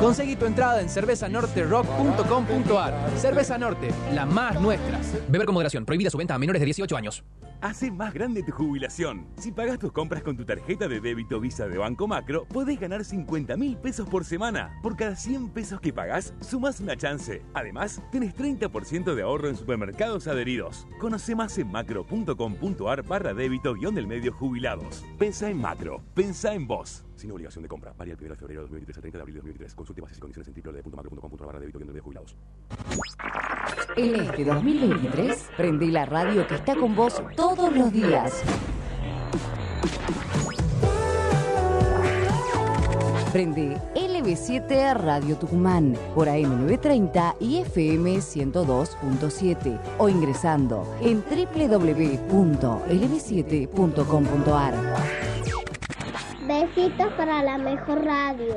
Conseguí tu entrada en cervezanorterock.com.ar. Cerveza Norte, la más nuestra. Beber con moderación. Prohibida su venta a menores de 18 años. Hace más grande tu jubilación. Si pagas tus compras con tu tarjeta de débito Visa de Banco Macro, podés ganar 50 mil pesos por semana. Por cada 100 pesos que pagás, sumas una chance. Además, tenés 30% de ahorro en supermercados adheridos. Conoce más en macro.com.ar barra débito guion del medio jubilados. Pensa en Macro. Pensa en vos. Sin obligación de compra. Varía el 1 de febrero de 2023 al 30 de abril de 2023. Consulte bases y condiciones en www.macro.com.ar barra débito medio jubilados. En este 2023, prende la radio que está con vos todos los días. Prende LB7 Radio Tucumán por AM930 y FM 102.7 o ingresando en www.lb7.com.ar. Besitos para la mejor radio.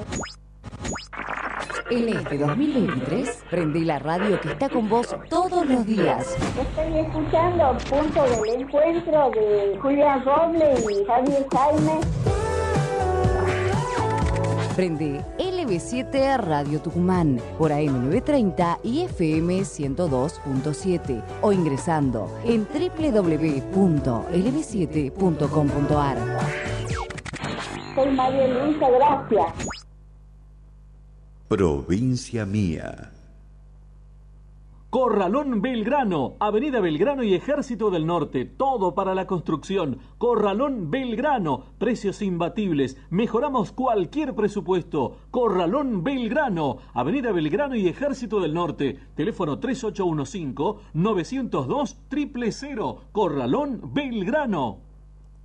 En este 2023, prende la radio que está con vos todos los días. Estoy escuchando Punto del Encuentro de Julián Roble y Javier Jaime. Prende LB7 Radio Tucumán por AM930 y FM 102.7 o ingresando en www.lb7.com.ar. Soy María Luisa, gracias. Provincia Mía. Corralón Belgrano, Avenida Belgrano y Ejército del Norte, todo para la construcción. Corralón Belgrano, precios imbatibles, mejoramos cualquier presupuesto. Corralón Belgrano, Avenida Belgrano y Ejército del Norte, teléfono 3815-902-000, Corralón Belgrano.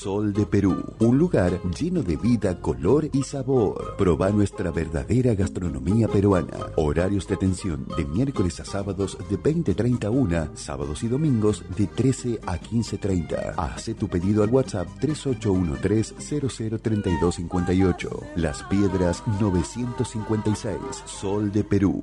Sol de Perú, un lugar lleno de vida, color y sabor. Proba nuestra verdadera gastronomía peruana. Horarios de atención de miércoles a sábados de 20.30 a 1, sábados y domingos de 13 a 15.30. Hace tu pedido al WhatsApp 3813-003258. Las Piedras 956, Sol de Perú.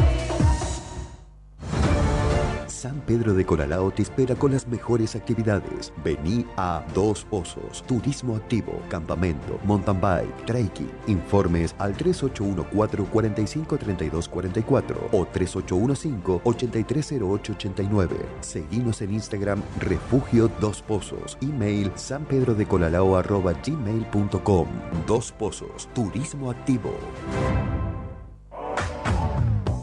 San Pedro de Coralao te espera con las mejores actividades. Vení a Dos Pozos, Turismo Activo, Campamento, Mountain Bike, Trekking. Informes al 3814-453244 o 3815-830889. Seguimos en Instagram Refugio Dos Pozos. Email sanpedrodecolalao.gmail.com Dos Pozos, Turismo Activo.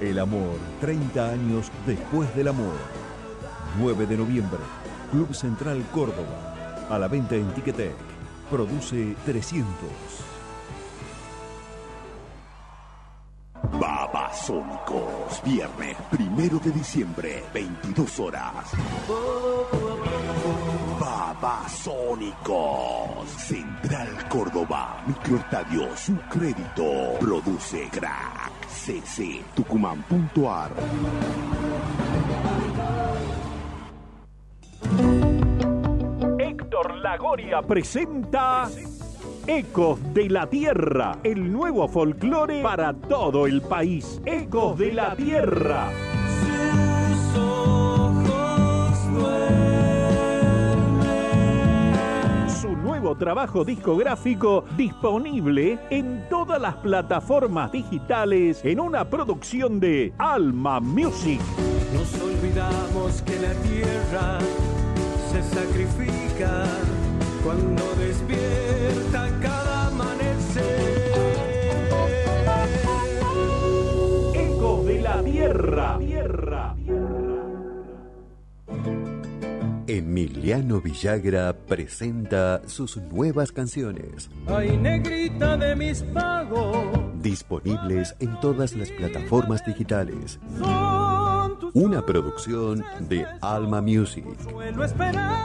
El amor, 30 años después del amor. 9 de noviembre, Club Central Córdoba. A la venta en Ticketek. Produce 300. Babasónicos, viernes primero de diciembre, 22 horas. Babasónicos, Central Córdoba, Microestadio, su crédito, produce crack, cc, tucumán.ar. Héctor Lagoria presenta Ecos de la Tierra, el nuevo folclore para todo el país. Ecos de la Tierra. Nuevo trabajo discográfico disponible en todas las plataformas digitales en una producción de Alma Music. Nos olvidamos que la tierra se sacrifica cuando despierta cada amanecer. Eco de la tierra. Emiliano Villagra presenta sus nuevas canciones. Ay, negrita de mis pagos. Disponibles en todas las plataformas digitales. Una producción de Alma Music.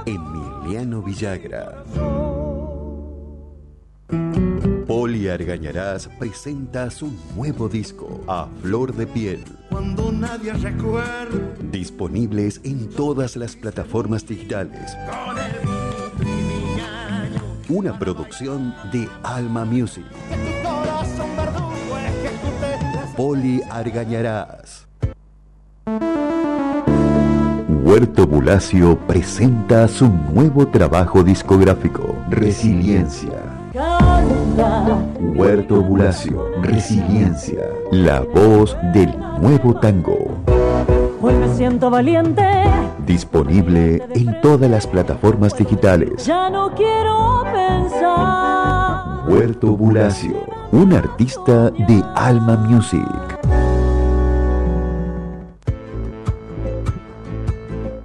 Emiliano Villagra. Poli Argañarás presenta su nuevo disco, A Flor de Piel. Cuando nadie recuerda. Disponibles en todas las plataformas digitales. Con el. Una producción de Alma Music. Poli Argañarás. Huerto Bulacio presenta su nuevo trabajo discográfico, Resiliencia. Huerto Bulacio, Resiliencia, la voz del nuevo tango. Hoy me siento valiente, Disponible en todas las plataformas digitales. ya no quiero pensar. Huerto Bulacio, un artista de Alma Music.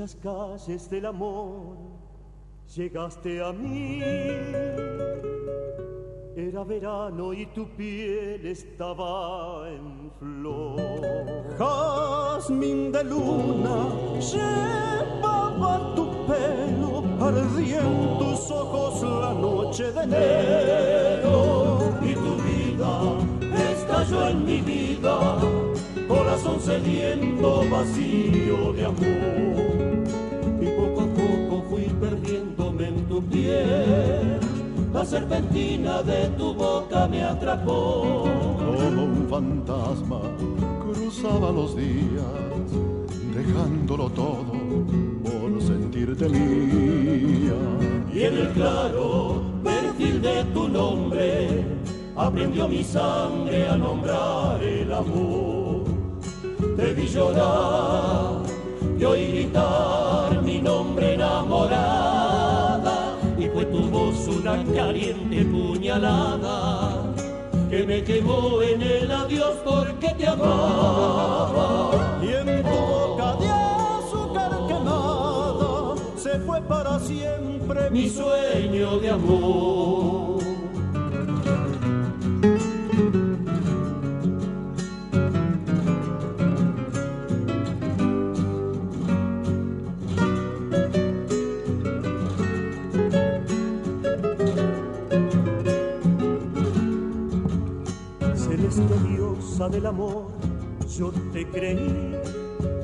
esas calles del amor llegaste a mí. Era verano y tu piel estaba en flor. Jazmín de luna llevaba tu pelo, ardía en tus ojos la noche de enero. Y tu vida estalló en mi vida, corazón sediento, vacío de amor. Tu piel. La serpentina de tu boca me atrapó. Como un fantasma cruzaba los días, dejándolo todo por sentirte mía. Y en el claro perfil de tu nombre aprendió mi sangre a nombrar el amor. Te vi llorar y oí gritar mi nombre enamorada voz una caliente puñalada que me quemó en el adiós porque te amaba. Y en tu boca de azúcar quemada se fue para siempre mi sueño de amor. Diosa del amor, yo te creí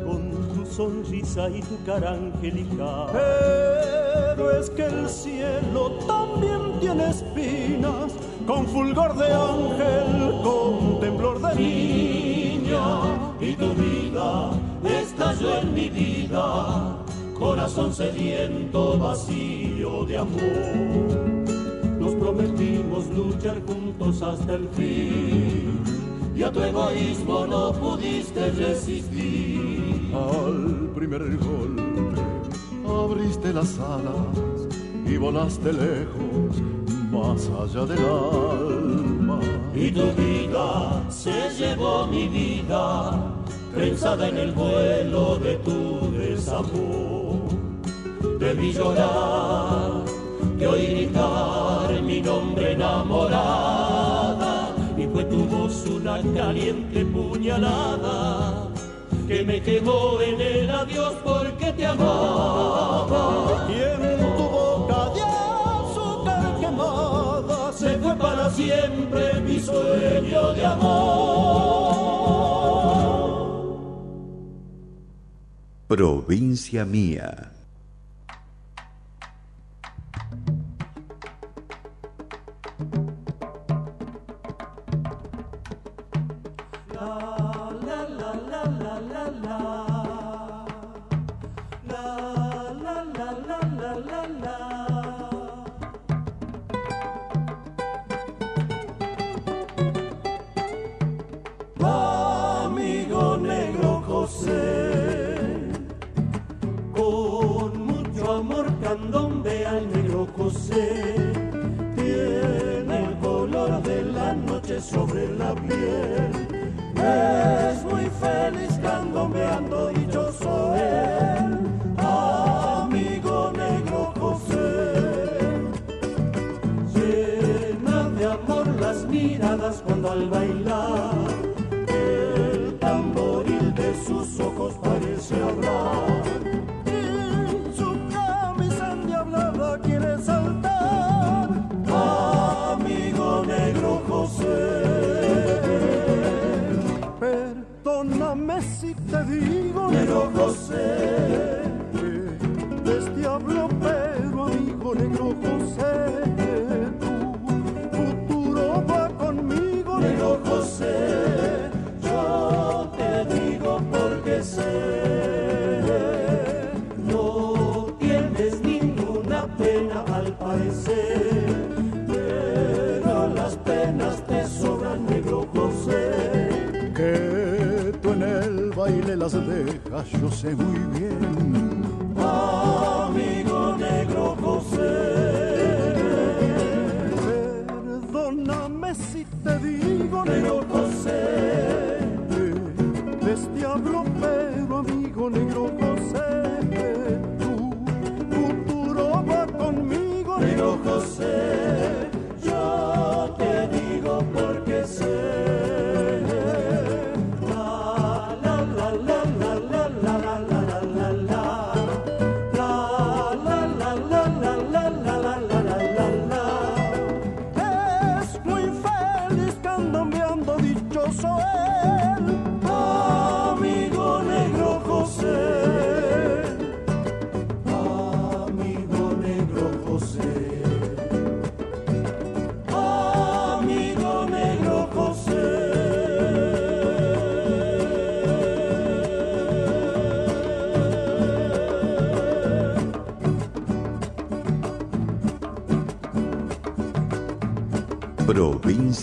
con tu sonrisa y tu cara angelical. Pero es que el cielo también tiene espinas, con fulgor de ángel, con temblor de niña. Y tu vida estalló en mi vida, corazón sediento, vacío de amor. Nos prometimos luchar juntos hasta el fin, y a tu egoísmo no pudiste resistir. Al primer golpe abriste las alas y volaste lejos, más allá del alma. Y tu vida se llevó mi vida, prensada en el vuelo de tu desamor. Vi llorar, te oí gritar mi nombre enamorada, y una caliente puñalada que me quemó en el adiós porque te amaba. Y en tu boca de azúcar quemada se fue para siempre mi sueño de amor. Provincia mía.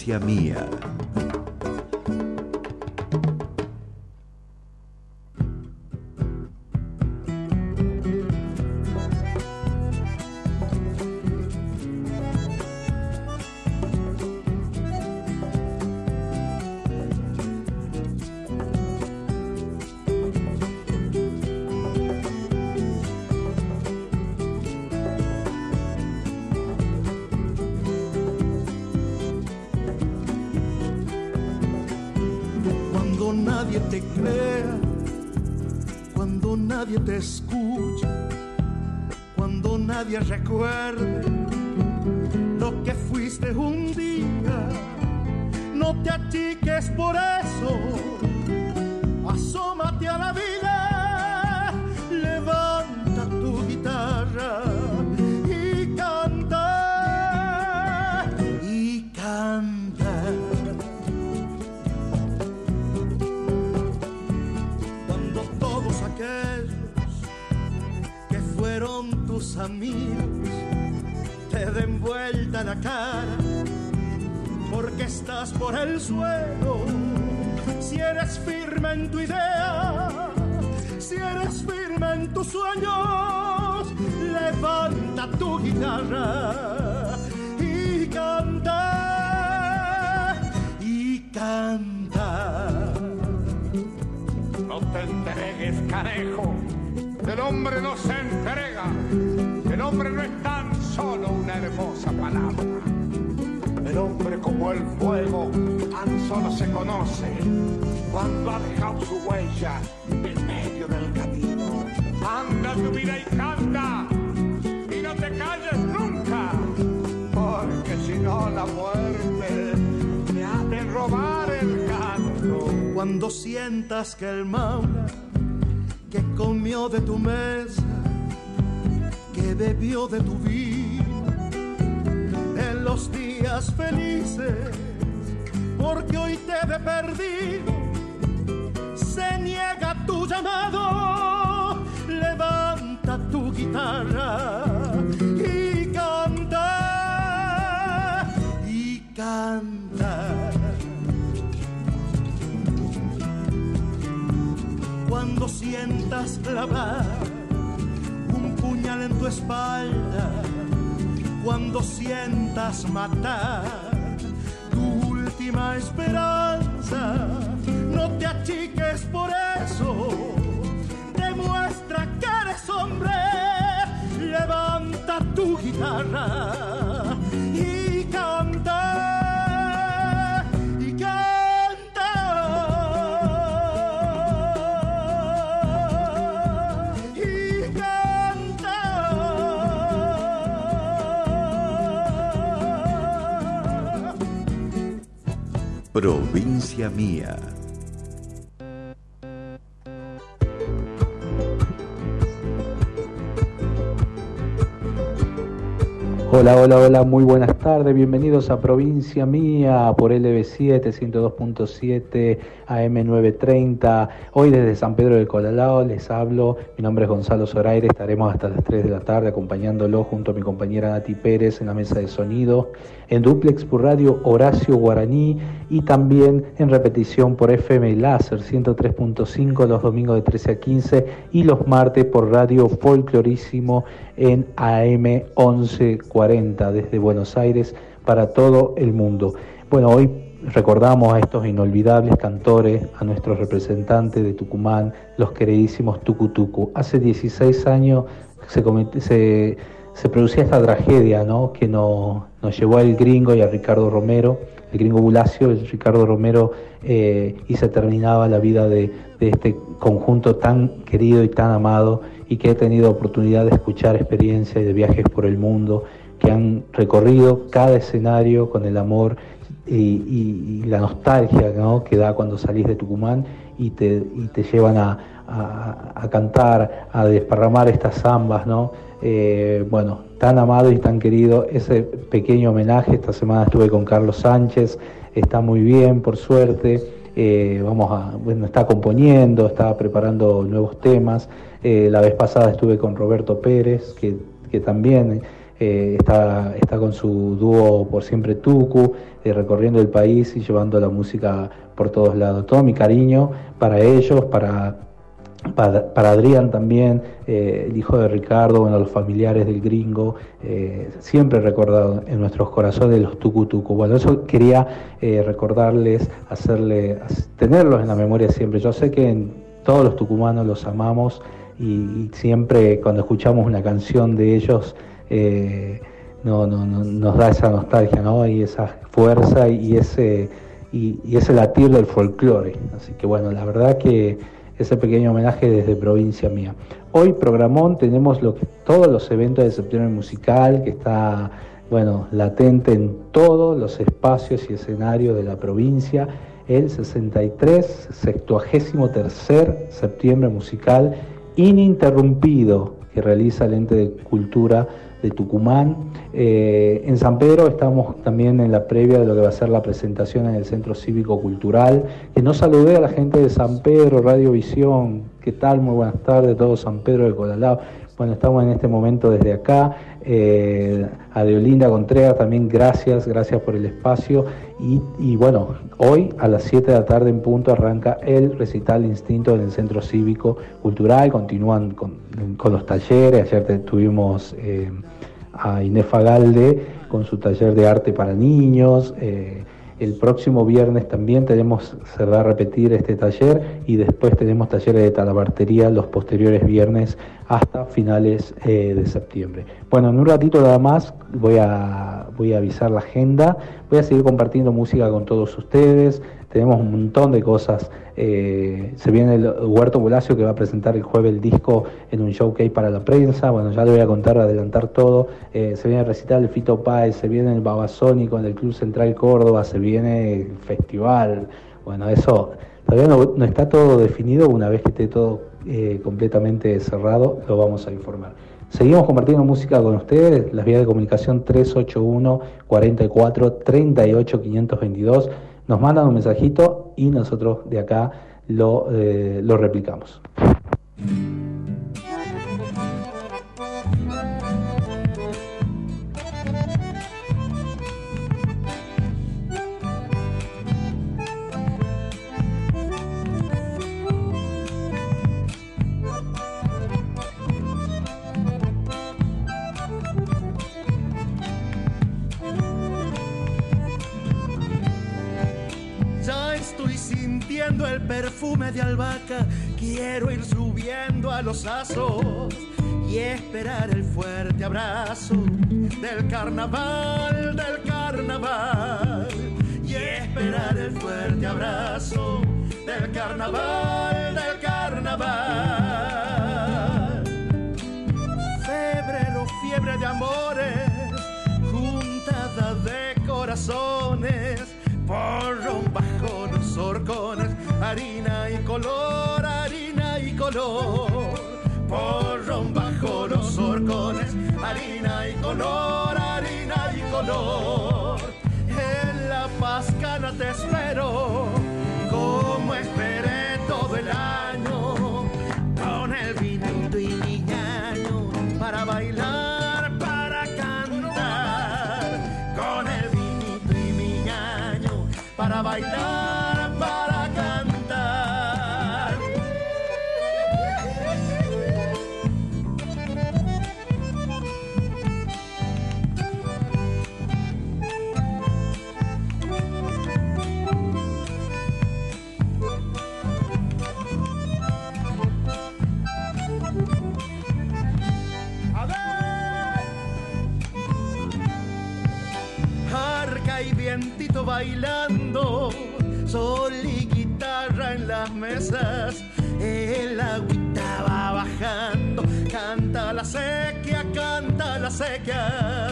Ciência Minha. bierze kółeczko. El hombre no se entrega. El hombre no es tan solo una hermosa palabra. El hombre como el fuego tan solo se conoce cuando ha dejado su huella en medio del camino. Anda tu vida y canta y no te calles nunca, porque si no la muerte te ha de robar el canto. Cuando sientas que el maula comió de tu mesa, que bebió de tu vino, en los días felices, porque hoy te ve perdido, se niega tu llamado, levanta tu guitarra sientas clavar un puñal en tu espalda, cuando sientas matar tu última esperanza, no te achiques por eso, demuestra que eres hombre, levanta tu guitarra Provincia Mía. Hola, hola, hola, muy buenas tardes, bienvenidos a Provincia Mía por LB7, 102.7, AM930. Hoy desde San Pedro de Colalao les hablo, mi nombre es Gonzalo Zoraire, estaremos hasta las 3 de la tarde acompañándolo junto a mi compañera Nati Pérez en la mesa de sonido, en Duplex por Radio Horacio Guaraní y también en repetición por FM Láser 103.5 los domingos de 13 a 15 y los martes por Radio Folclorísimo en AM 1140 desde Buenos Aires para todo el mundo. Bueno, hoy recordamos a estos inolvidables cantores, a nuestros representantes de Tucumán, los queridísimos Tucutucu. Hace 16 años se, se, se producía esta tragedia ¿no? que nos, llevó al gringo y a Ricardo Romero, el gringo Bulacio, el Ricardo Romero, eh, y se terminaba la vida de, este conjunto tan querido y tan amado y que he tenido oportunidad de escuchar experiencias y de viajes por el mundo, que han recorrido cada escenario con el amor y, la nostalgia que da cuando salís de Tucumán y te, te llevan a, cantar, a desparramar estas zambas, ¿no? Eh, bueno, tan amado y tan querido, ese pequeño homenaje, esta semana estuve con Carlos Sánchez, está muy bien, por suerte, eh, vamos a, bueno, está componiendo, está preparando nuevos temas, eh, la vez pasada estuve con Roberto Pérez, que, que también está, está con su dúo Por Siempre Tucu, recorriendo el país y llevando la música por todos lados. Todo mi cariño para ellos, para, para, Adrián también, eh, el hijo de Ricardo, bueno, los familiares del gringo, siempre recordado en nuestros corazones los Tucu Tucu. Bueno, eso quería recordarles, hacerle, tenerlos en la memoria siempre. Yo sé que todos los tucumanos los amamos y siempre cuando escuchamos una canción de ellos, eh, no, no, nos da esa nostalgia ¿no? y esa fuerza y ese, y, ese latir del folclore. Así que bueno, la verdad que ese pequeño homenaje desde provincia mía. Hoy programón tenemos todos los eventos de septiembre musical que está bueno, latente en todos los espacios y escenarios de la provincia. El 63, 63 septiembre musical ininterrumpido que realiza el ente de cultura de Tucumán. Eh, en San Pedro estamos también en la previa de lo que va a ser la presentación en el Centro Cívico Cultural. Que no saludé a la gente de San Pedro, Radio Visión. ¿Qué tal? Muy buenas tardes, todo San Pedro de Colalao. Bueno, estamos en este momento desde acá. Eh, a Deolinda Contreras también gracias, gracias por el espacio. Y, bueno, hoy a las 7 de la tarde en punto arranca el recital Instinto en el Centro Cívico Cultural. Continúan con, los talleres. Ayer tuvimos eh, a Inés Fagalde con su taller de arte para niños. Eh, el próximo viernes también tenemos, se va a repetir este taller y después tenemos talleres de talabartería los posteriores viernes hasta finales eh, de septiembre. Bueno, en un ratito nada más voy a, voy a avisar la agenda, voy a seguir compartiendo música con todos ustedes, tenemos un montón de cosas. Eh, se viene el Huerto Bulacio que va a presentar el jueves el disco en un showcase para la prensa. Bueno, ya le voy a contar, adelantar todo. Eh, se viene el recital el Fito Páez, se viene el Babasónico en el Club Central Córdoba, se viene el festival. Bueno, eso todavía no, está todo definido. Una vez que esté todo eh, completamente cerrado, lo vamos a informar. Seguimos compartiendo música con ustedes. Las vías de comunicación 381 44 38 522 nos mandan un mensajito y nosotros de acá lo, eh, lo replicamos. El perfume de albahaca, quiero ir subiendo a los asos y esperar el fuerte abrazo del carnaval, del carnaval. Y esperar el fuerte abrazo del carnaval, del carnaval. Febrero, fiebre de amores, juntada de corazones porro bajo los horcones, harina y color, harina y color. Porro bajo los horcones, harina y color, harina y color. En la pascana te espero, como esperé right now. El agüita va bajando, canta la sequía, canta la sequía,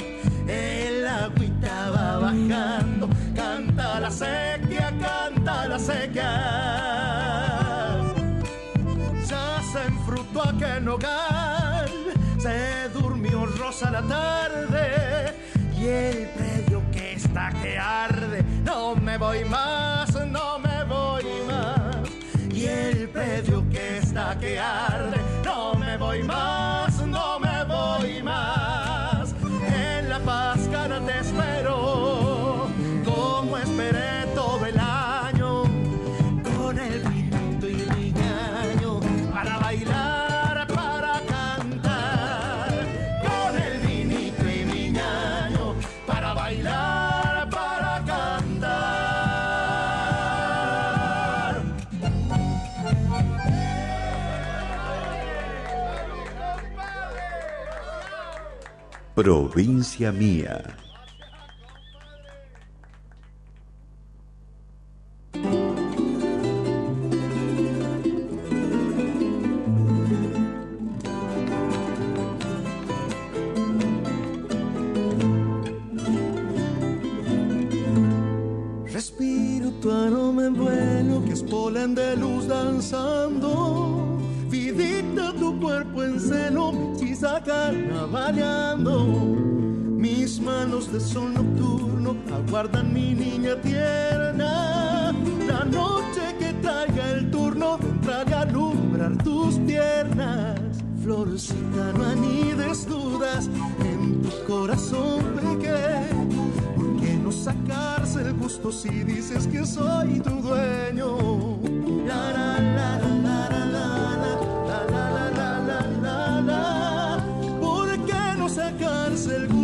el agüita va bajando, canta la sequía, canta la sequía. Ya se enfrutó aquel hogar, se durmió rosa la tarde y el predio que está que arde. No me voy más, predio que está que arde. No me voy más, Provincia Mía. Respiro tu aroma en vuelo que es polen de luz danzando. Vidita tu cuerpo en celo, chisa Mis manos de sol nocturno aguardan mi niña tierna. La noche que traiga el turno trae a alumbrar tus piernas. Florcita, no anides dudas en tu corazón pequeño. ¿Por qué no sacarse el gusto si dices que soy tu dueño? La, la, la, cárcel.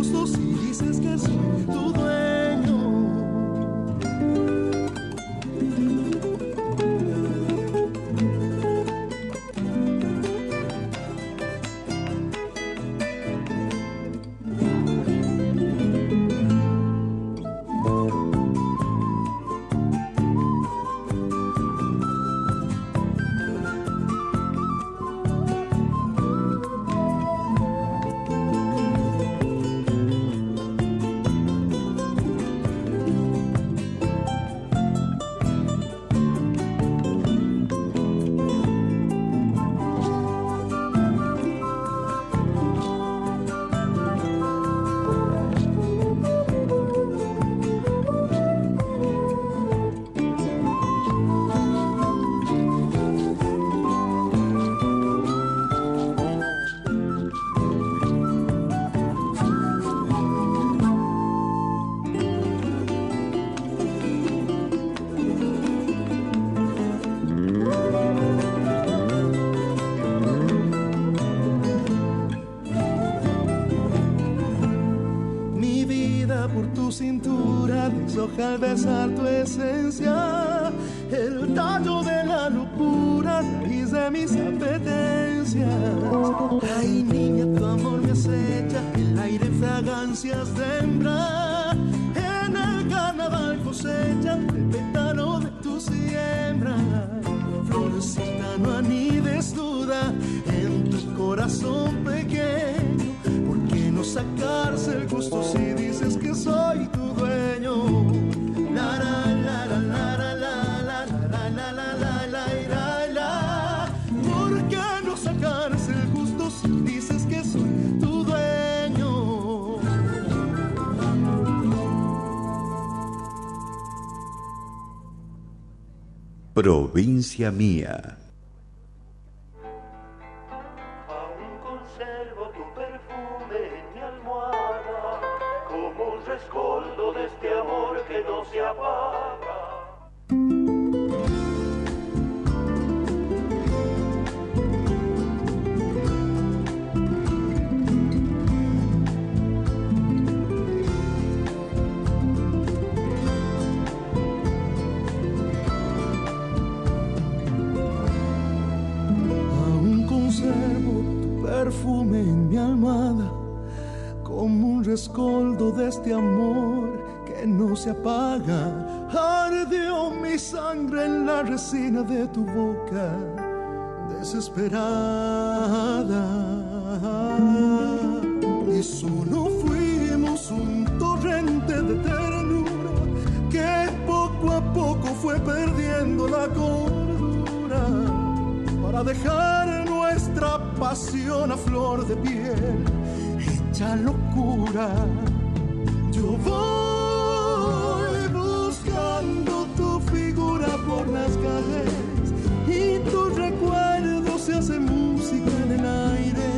Tallo de la locura, raíz de mis apetencias. Ay, niña, tu amor me acecha, el aire fragancias de hembra. En el carnaval cosecha el pétalo de tu siembra. Florecita, no anides duda en tu corazón pequeño. ¿Por qué no sacarse el gusto si dices que soy Provincia Mía. Rescoldo de este amor que no se apaga. Ardió mi sangre en la resina de tu boca, desesperada. Y solo fuimos un torrente de ternura que poco a poco fue perdiendo la cordura para dejar nuestra pasión a flor de piel, locura. Yo voy buscando tu figura por las calles y tu recuerdo se hace música en el aire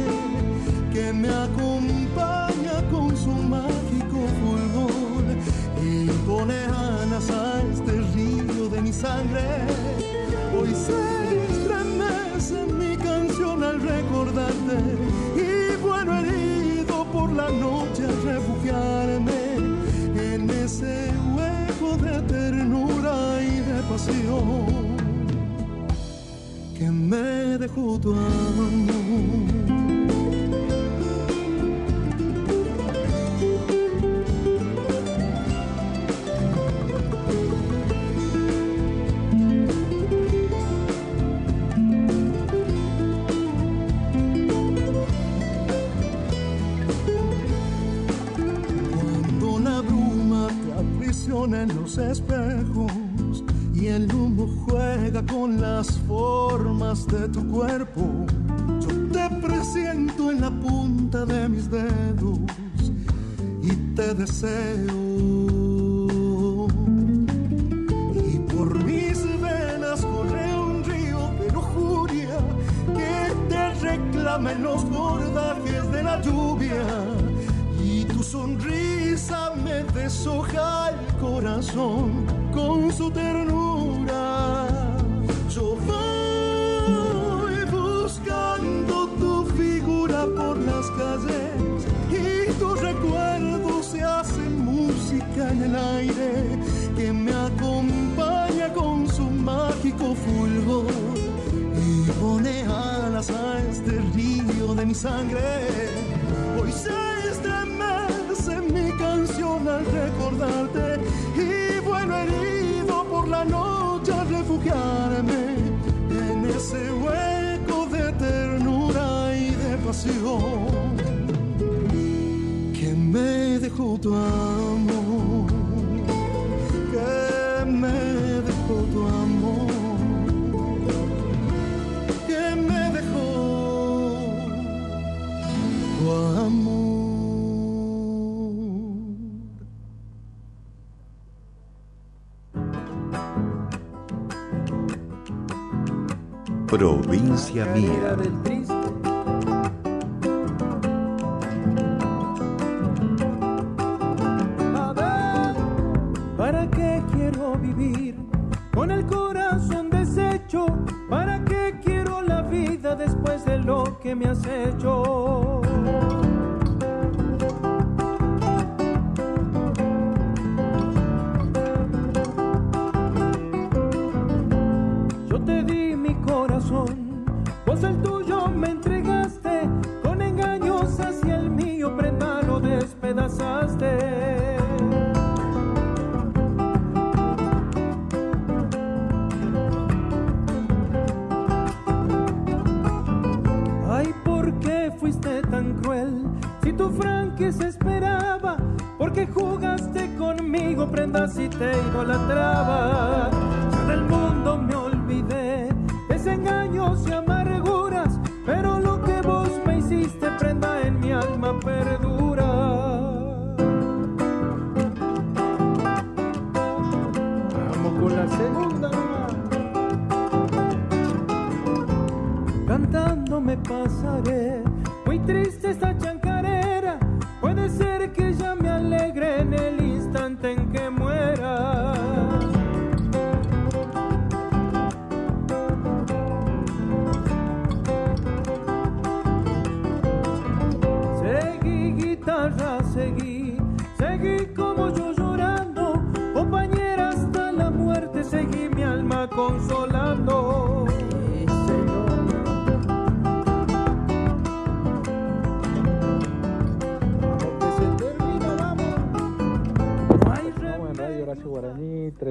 que me acompaña con su mágico fulgor y pone alas a este río de mi sangre. Hoy se estremece mi canción al recordarte la noche refugiarme en ese hueco de ternura y de pasión que me dejó tu amor. En los espejos y el humo juega con las formas de tu cuerpo, yo te presiento en la punta de mis dedos y te deseo. Y por mis venas corre un río de lujuria que te reclama en los bordajes de la lluvia y tu sonrisa me deshoja el corazón con su ternura. Yo voy buscando tu figura por las calles y tus recuerdos se hacen música en el aire que me acompaña con su mágico fulgor y pone alas a este río de mi sangre. Hoy canción al recordarte. Y vuelo herido por la noche a refugiarme en ese hueco de ternura y de pasión que me dejó tu amor, Provincia Mía.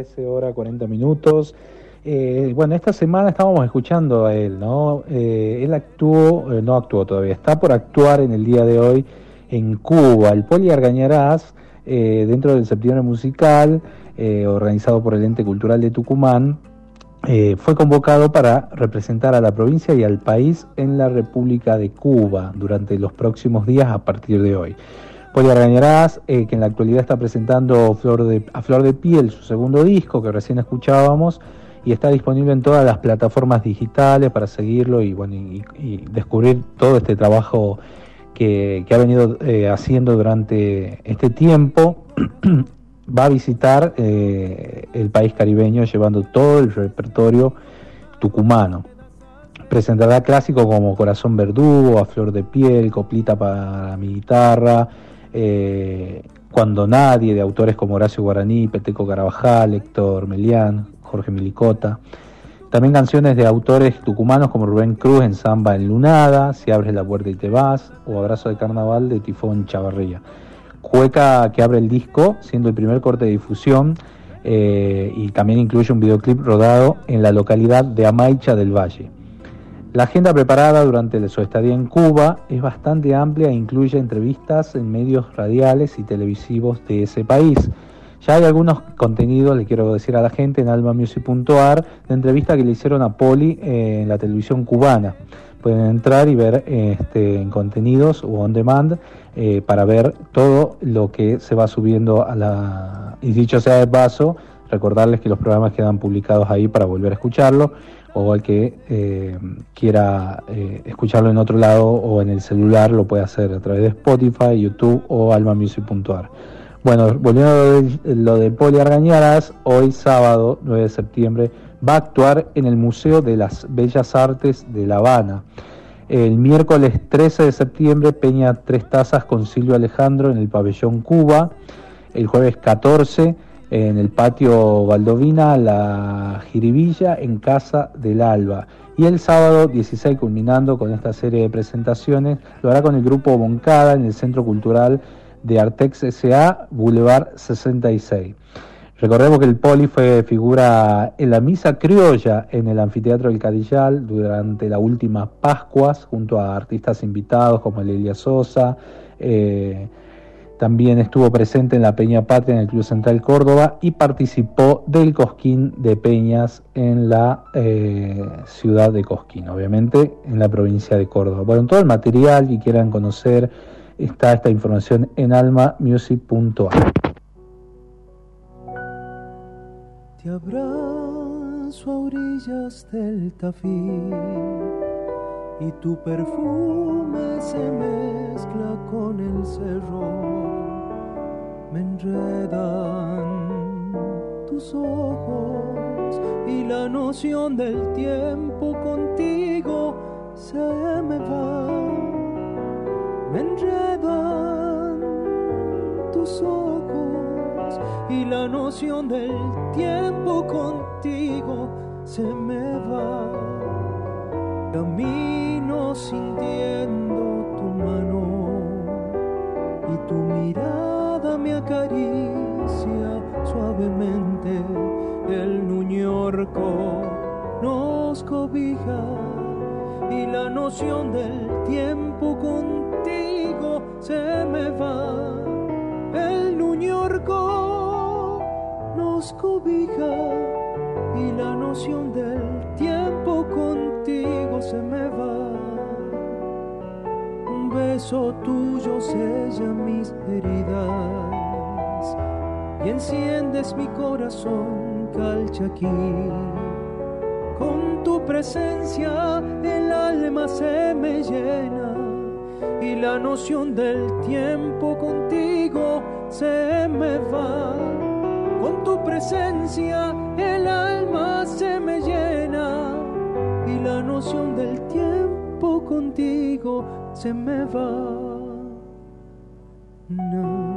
13 horas 40 minutos. Eh, bueno, esta semana estábamos escuchando a él, ¿no? Eh, él actuó, eh, no actuó todavía, está por actuar en el día de hoy en Cuba. El Poli Argañarás, eh, dentro del septiembre musical, organizado por el Ente Cultural de Tucumán, fue convocado para representar a la provincia y al país en la República de Cuba durante los próximos días a partir de hoy. Argañarás, eh, que en la actualidad está presentando Flor de, a Flor de Piel, su segundo disco que recién escuchábamos, y está disponible en todas las plataformas digitales para seguirlo y, bueno, y, descubrir todo este trabajo que, que ha venido eh, haciendo durante este tiempo. Va a visitar eh, el país caribeño llevando todo el repertorio tucumano. Presentará clásicos como Corazón Verdugo, A Flor de Piel, Coplita para mi guitarra, eh, Cuando Nadie, de autores como Horacio Guaraní, Peteco Carabajal, Héctor Melián, Jorge Milicota. También canciones de autores tucumanos como Rubén Cruz en Samba en Lunada, Si abres la puerta y te vas, o Abrazo de Carnaval de Tifón Chavarría. Cueca que abre el disco, siendo el primer corte de difusión, eh, y también incluye un videoclip rodado en la localidad de Amaicha del Valle. La agenda preparada durante su estadía en Cuba es bastante amplia e incluye entrevistas en medios radiales y televisivos de ese país. Ya hay algunos contenidos, le quiero decir a la gente, en almamusic.ar, de entrevista que le hicieron a Poli eh, en la televisión cubana. Pueden entrar y ver este, en contenidos o on demand eh, para ver todo lo que se va subiendo a la... Y dicho sea de paso, recordarles que los programas quedan publicados ahí para volver a escucharlo o al que eh, quiera eh, escucharlo en otro lado o en el celular lo puede hacer a través de Spotify, YouTube o almamusic.ar. Bueno, volviendo a lo de, lo de Poli Argañaras, hoy sábado 9 de septiembre va a actuar en el Museo de las Bellas Artes de La Habana. El miércoles 13 de septiembre, Peña Tres Tazas con Silvio Alejandro en el Pabellón Cuba. El jueves 14 en el patio Valdovina, la Jiribilla en Casa del Alba. Y el sábado 16, culminando con esta serie de presentaciones, lo hará con el grupo Boncada en el Centro Cultural de Artex SA, Boulevard 66. Recordemos que el Poli fue figura en la misa criolla en el Anfiteatro del Cadillal durante las últimas Pascuas, junto a artistas invitados como Elia Sosa. Eh, también estuvo presente en la Peña Patria en el Club Central Córdoba y participó del Cosquín de Peñas en la eh, ciudad de Cosquín, obviamente en la provincia de Córdoba. Bueno, todo el material que quieran conocer está esta información en almamusic.ar. Te abrazo a orillas del Tafí y tu perfume se mezcla con el cerro. Me enredan tus ojos y la noción del tiempo contigo se me va. Me enredan tus ojos y la noción del tiempo contigo se me va. Camino sintiendo tu mano y tu mirada me acaricia suavemente. El nuñorco nos cobija y la noción del tiempo contigo se me va. El nuñorco nos cobija y la noción del contigo se me va. Un beso tuyo sella mis heridas y enciendes mi corazón calchaquí Con tu presencia el alma se me llena y la noción del tiempo contigo se me va. Con tu presencia el alma se me llena y la noción del tiempo contigo se me va. No.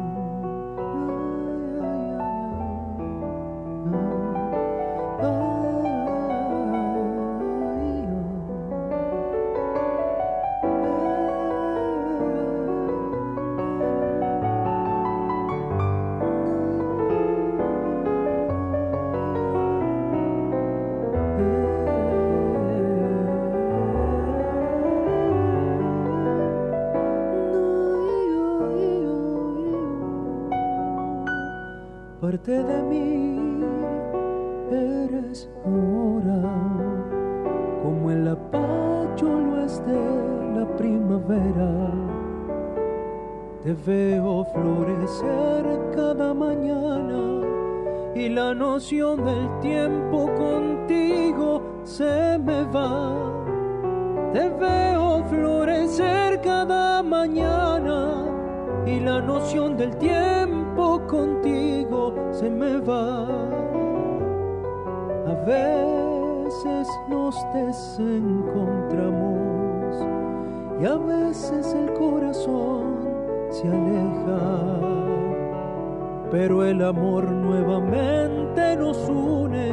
El amor nuevamente nos une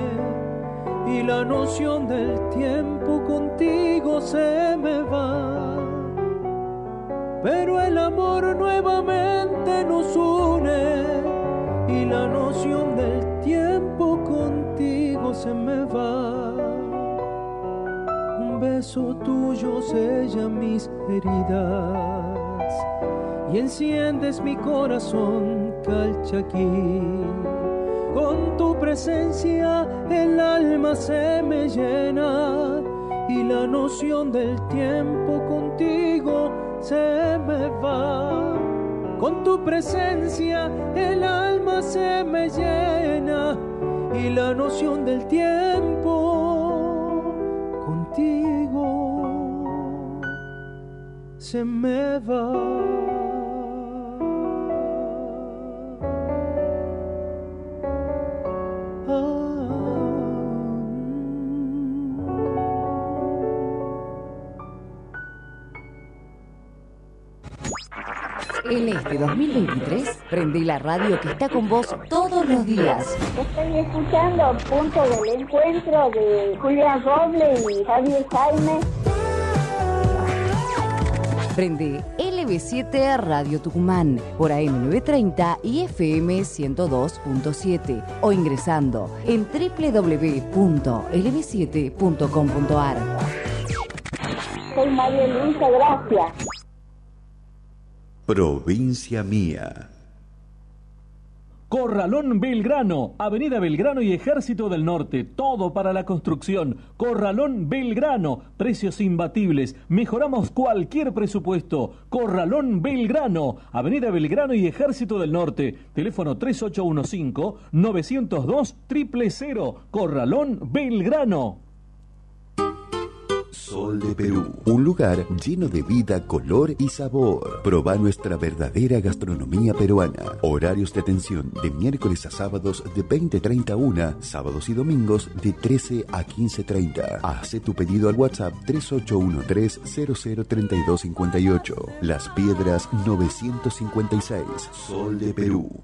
y la noción del tiempo contigo se me va pero el amor nuevamente nos une y la noción del tiempo contigo se me va. Un beso tuyo sella mis heridas y enciendes mi corazón calchaquí. Con tu presencia el alma se me llena y la noción del tiempo contigo se me va. Con tu presencia el alma se me llena y la noción del tiempo contigo se me va. Este 2023, prende la radio que está con vos todos los días. Estoy escuchando Punto del Encuentro de Julián Roble y Javier Jaime. Prende LB7 Radio Tucumán por AM930 y FM 102.7 o ingresando en www.lb7.com.ar. Soy María Luisa, gracias. Provincia Mía. Corralón Belgrano, Avenida Belgrano y Ejército del Norte, todo para la construcción. Corralón Belgrano, precios imbatibles, mejoramos cualquier presupuesto. Corralón Belgrano, Avenida Belgrano y Ejército del Norte, teléfono 3815-902 000. Corralón Belgrano. Sol de Perú, un lugar lleno de vida, color y sabor. Proba nuestra verdadera gastronomía peruana. Horarios de atención de miércoles a sábados de 20.30 a 1, sábados y domingos de 13 a 15.30. Hace tu pedido al WhatsApp 3813-003258. Las Piedras 956. Sol de Perú.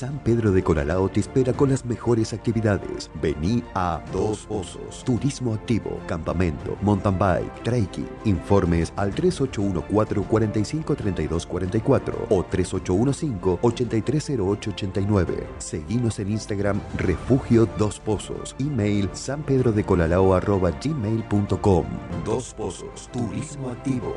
San Pedro de Colalao te espera con las mejores actividades. Vení a Dos Pozos, Turismo Activo, Campamento, Mountain Bike, Trekking. Informes al 3814 453244 o 3815 830889. Seguimos en Instagram Refugio Dos Pozos. Email sanpedrodecolalao.gmail.com Dos Pozos, Turismo Activo.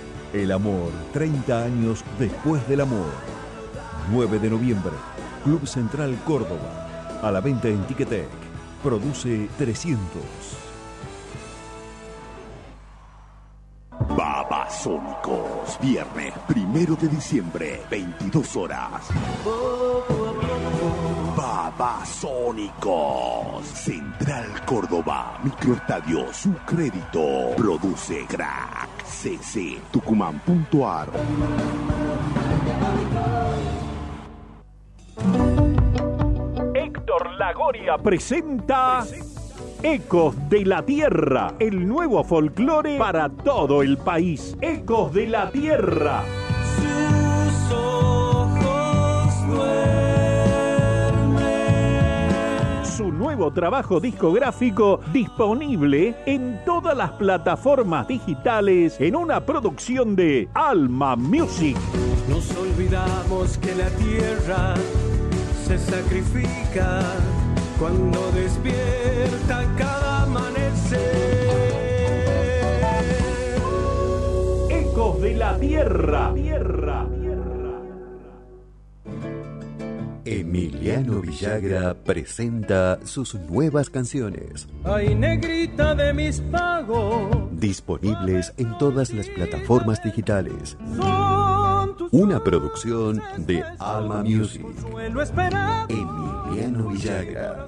El amor, 30 años después del amor. 9 de noviembre, Club Central Córdoba. A la venta en Ticketek. Produce 300. Babasónicos, viernes primero de diciembre, 22 horas. Babasónicos, Central Córdoba, Microestadio Su Crédito, produce Crack, CC, Tucumán.ar. Héctor Lagoria presenta Ecos de la Tierra, el nuevo folclore para todo el país. Ecos de la Tierra. Nuevo trabajo discográfico disponible en todas las plataformas digitales en una producción de Alma Music. Nos olvidamos que la tierra se sacrifica cuando despierta cada amanecer. Ecos de la Tierra. Tierra. Emiliano Villagra presenta sus nuevas canciones. Ay, negrita de mis pagos, Disponibles en todas las plataformas digitales. Una producción de Alma Music. Emiliano Villagra.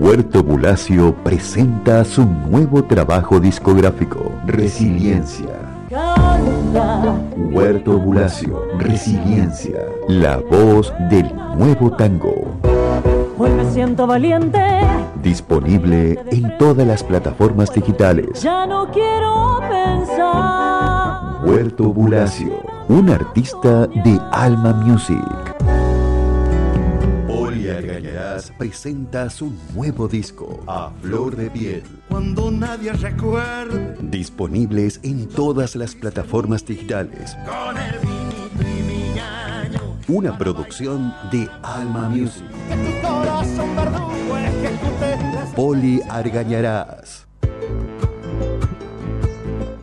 Huerto Bulacio presenta su nuevo trabajo discográfico, Resiliencia. Huerto Bulacio, Resiliencia, la voz del nuevo tango. Hoy me siento valiente, Disponible en todas las plataformas digitales. ya no quiero pensar. Huerto Bulacio, un artista de Alma Music. Poli Argañarás presenta su nuevo disco, A Flor de Piel. Cuando nadie recuerde Disponibles en todas las plataformas digitales. con el. Una producción de Alma Music. Que tu corazón verdugo ejecute las Poli Argañarás.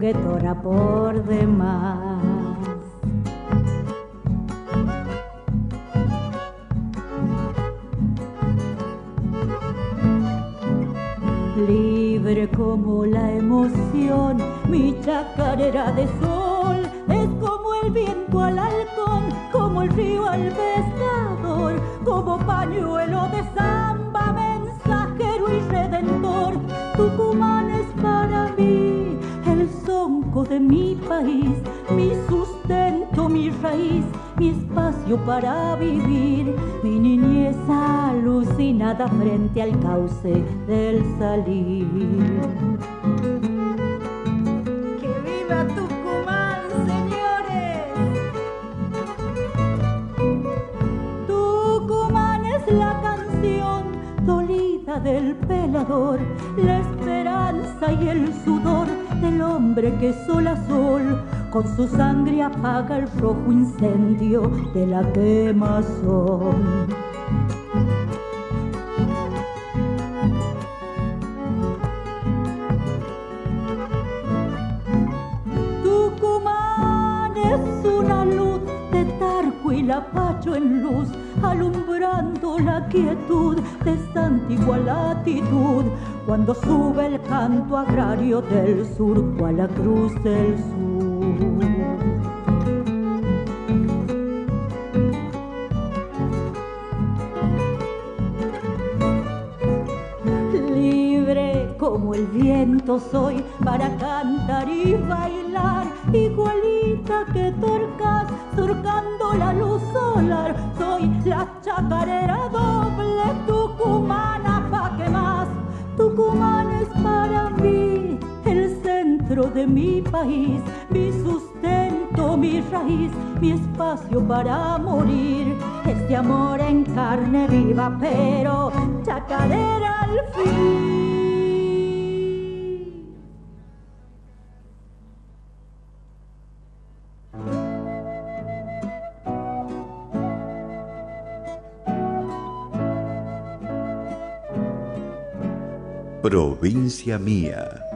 juguetora por apaga el rojo incendio de la quemazón. Tucumán es una luz de Tarco y Lapacho en luz, alumbrando la quietud de esta antigua latitud, cuando sube el canto agrario del surco a la cruz del sur. Para cantar y bailar, igualita que torcas surcando la luz solar. Soy la chacarera doble tucumana, pa' que más. Tucumán es para mí el centro de mi país, mi sustento, mi raíz, mi espacio para morir. Este amor en carne viva, pero chacarera al fin. Provincia Mía.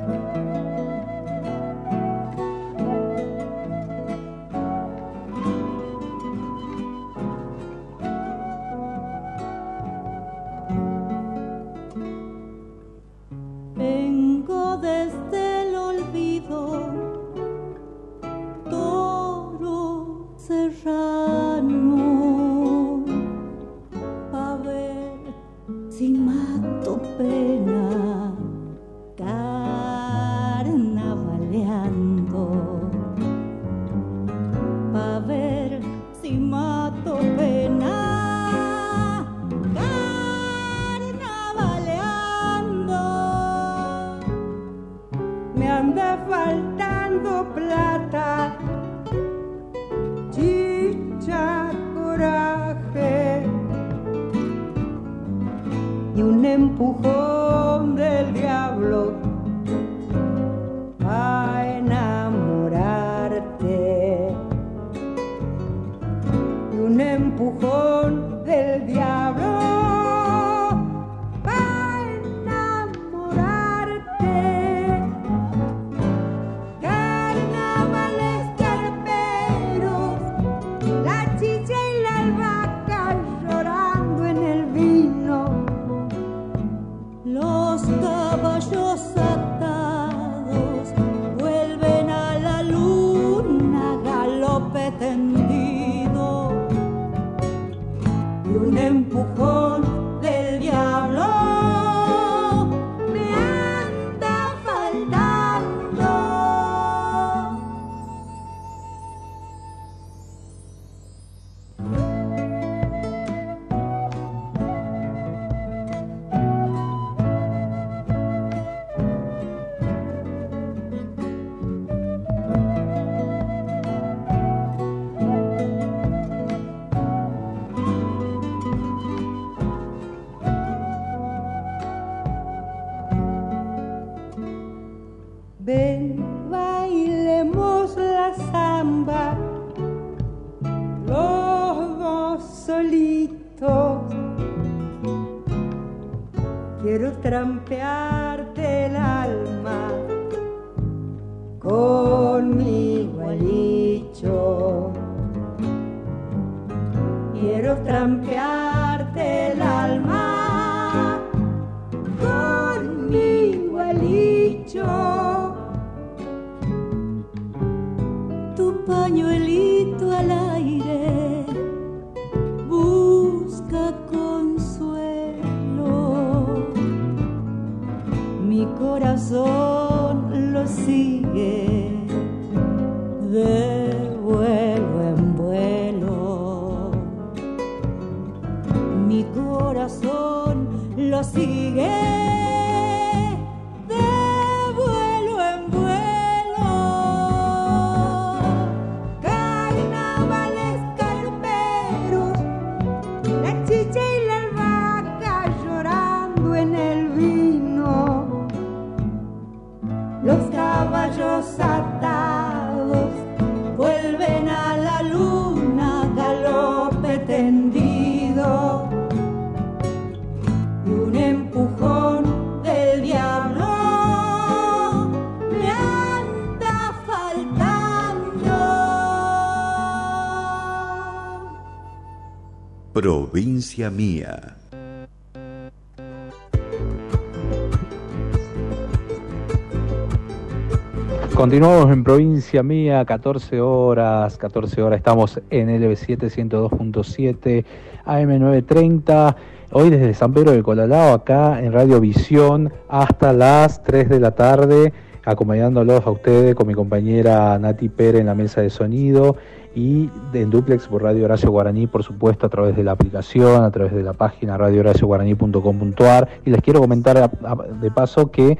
Corazón lo sigue de vuelo en vuelo. Mi corazón lo sigue Provincia mía. Continuamos en provincia mía, 14 horas, 14 horas, estamos en LB7 102.7 AM930, hoy desde San Pedro de Colalao, acá en Radio Visión, hasta las 3 de la tarde, acompañándolos a ustedes con mi compañera Nati Pérez en la mesa de sonido y en duplex por Radio Horacio Guaraní, por supuesto, a través de la aplicación, a través de la página radiohoracioguaraní.com.ar. Y les quiero comentar de paso que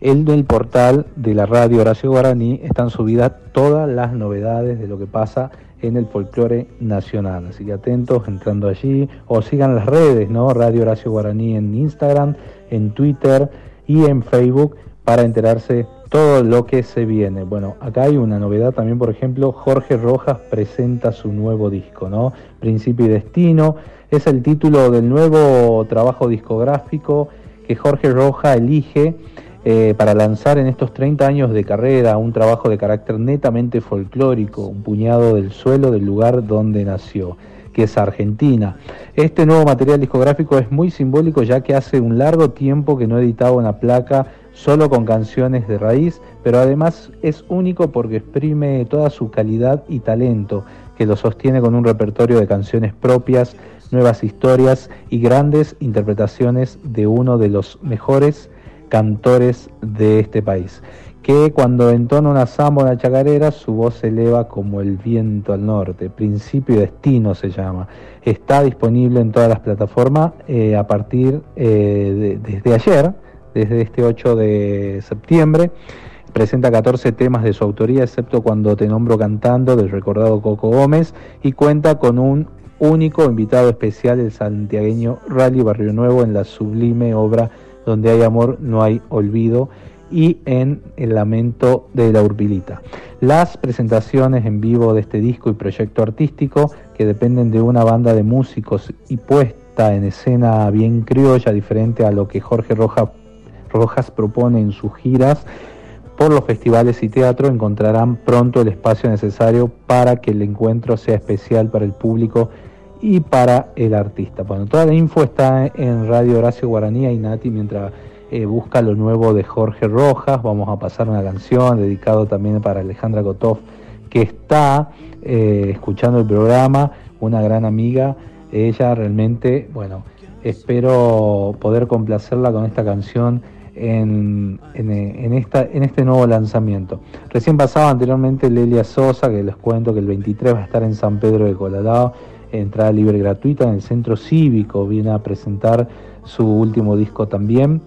el portal de la radio Horacio Guaraní están subidas todas las novedades de lo que pasa en el folclore nacional. Así que atentos entrando allí o sigan las redes, ¿no? Radio Horacio Guaraní en Instagram, en Twitter y en Facebook para enterarse todo lo que se viene. Bueno, acá hay una novedad también, por ejemplo, Jorge Rojas presenta su nuevo disco, ¿no? Principio y Destino es el título del nuevo trabajo discográfico que Jorge Rojas elige eh, para lanzar en estos 30 años de carrera un trabajo de carácter netamente folclórico, un puñado del suelo del lugar donde nació, que es Argentina. Este nuevo material discográfico es muy simbólico ya que hace un largo tiempo que no editaba una placa solo con canciones de raíz, pero además es único porque exprime toda su calidad y talento, que lo sostiene con un repertorio de canciones propias, nuevas historias y grandes interpretaciones de uno de los mejores cantores de este país, que cuando entona una samba o una chacarera, su voz se eleva como el viento al norte, principio y destino se llama. Está disponible en todas las plataformas eh, a partir eh, de- desde ayer, desde este 8 de septiembre. Presenta 14 temas de su autoría, excepto cuando te nombro cantando del recordado Coco Gómez, y cuenta con un único invitado especial, el santiagueño Rally Barrio Nuevo, en la sublime obra Donde hay amor, no hay olvido, y en El lamento de la Urbilita. Las presentaciones en vivo de este disco y proyecto artístico, que dependen de una banda de músicos y puesta en escena bien criolla, diferente a lo que Jorge Roja- Rojas propone en sus giras, por los festivales y teatro encontrarán pronto el espacio necesario para que el encuentro sea especial para el público y para el artista. Bueno, toda la info está en Radio Horacio Guaraní y Nati mientras eh, busca lo nuevo de Jorge Rojas. Vamos a pasar una canción dedicado también para Alejandra Kotov, que está eh, escuchando el programa, una gran amiga. Ella realmente, bueno, espero poder complacerla con esta canción en, este nuevo lanzamiento. Recién pasaba anteriormente Lelia Sosa, que les cuento que el 23 va a estar en San Pedro de Colalao, entrada libre gratuita en el centro cívico, viene a presentar su último disco también.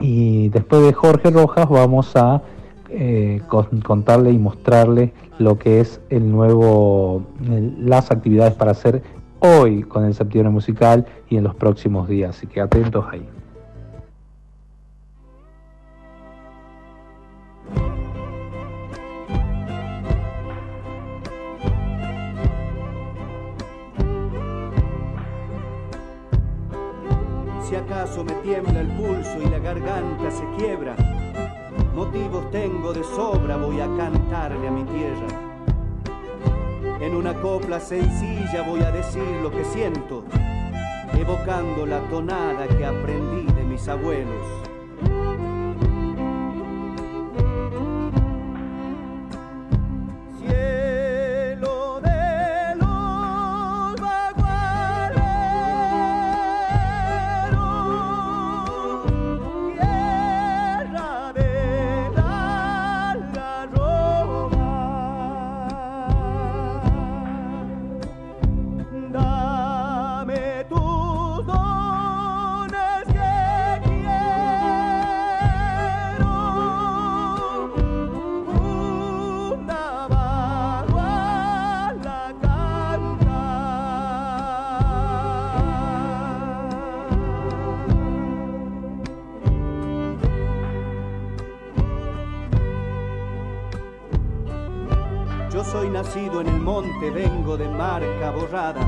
Y después de Jorge Rojas vamos a eh, con- contarle y mostrarle lo que es el nuevo, las actividades para hacer hoy con el septiembre musical y en los próximos días. Así que atentos ahí. Si acaso me tiembla el pulso y la garganta se quiebra. Motivos tengo de sobra, voy a cantarle a mi tierra. En una copla sencilla voy a decir lo que siento, evocando la tonada que aprendí de mis abuelos. Nacido en el monte, vengo de marca borrada.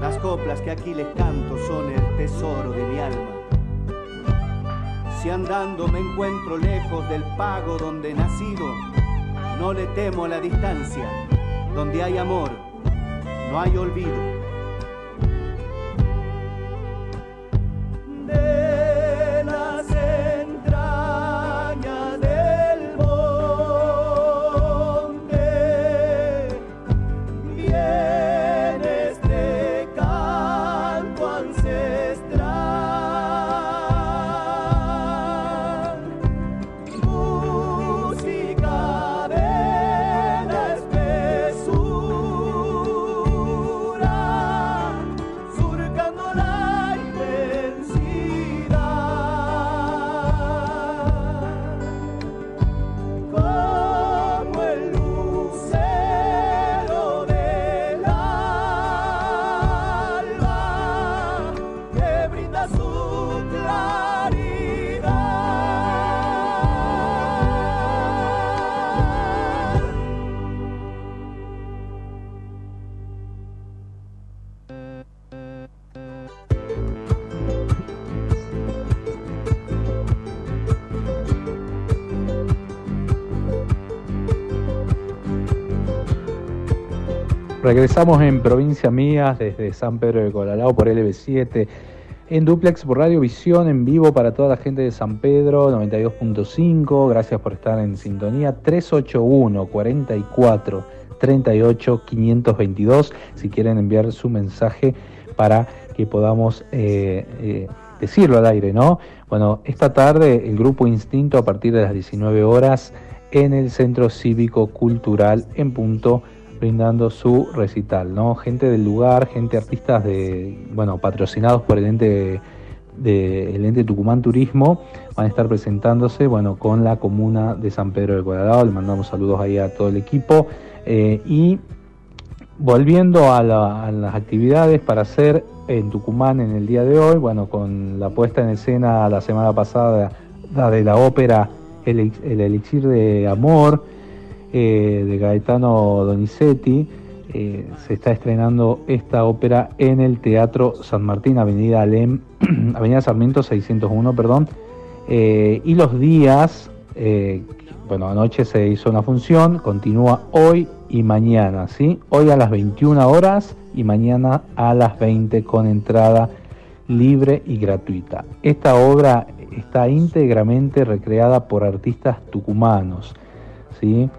Las coplas que aquí les canto son el tesoro de mi alma. Si andando me encuentro lejos del pago donde he nacido, no le temo a la distancia. Donde hay amor, no hay olvido. Regresamos en Provincia Mía desde San Pedro de Colalao por LB7, en Duplex por Radio Visión en vivo para toda la gente de San Pedro 92.5. Gracias por estar en sintonía 381 44 38 522 si quieren enviar su mensaje para que podamos eh, eh, decirlo al aire, ¿no? Bueno, esta tarde el grupo Instinto a partir de las 19 horas en el Centro Cívico Cultural en punto brindando su recital, ¿no? Gente del lugar, gente artistas de, bueno, patrocinados por el ente de, el ente Tucumán Turismo van a estar presentándose, bueno, con la comuna de San Pedro de Cuadrado. Le mandamos saludos ahí a todo el equipo eh, y volviendo a, las actividades para hacer en Tucumán en el día de hoy, bueno, con la puesta en escena la semana pasada de la ópera El, el Elixir de Amor, eh, de Gaetano Donizetti. Eh, se está estrenando esta ópera en el Teatro San Martín, Avenida Alem, Avenida Sarmiento 601, perdón. Eh, y los días, bueno, anoche se hizo una función, continúa hoy y mañana, ¿sí? Hoy a las 21 horas y mañana a las 20 con entrada libre y gratuita. Esta obra está íntegramente recreada por artistas tucumanos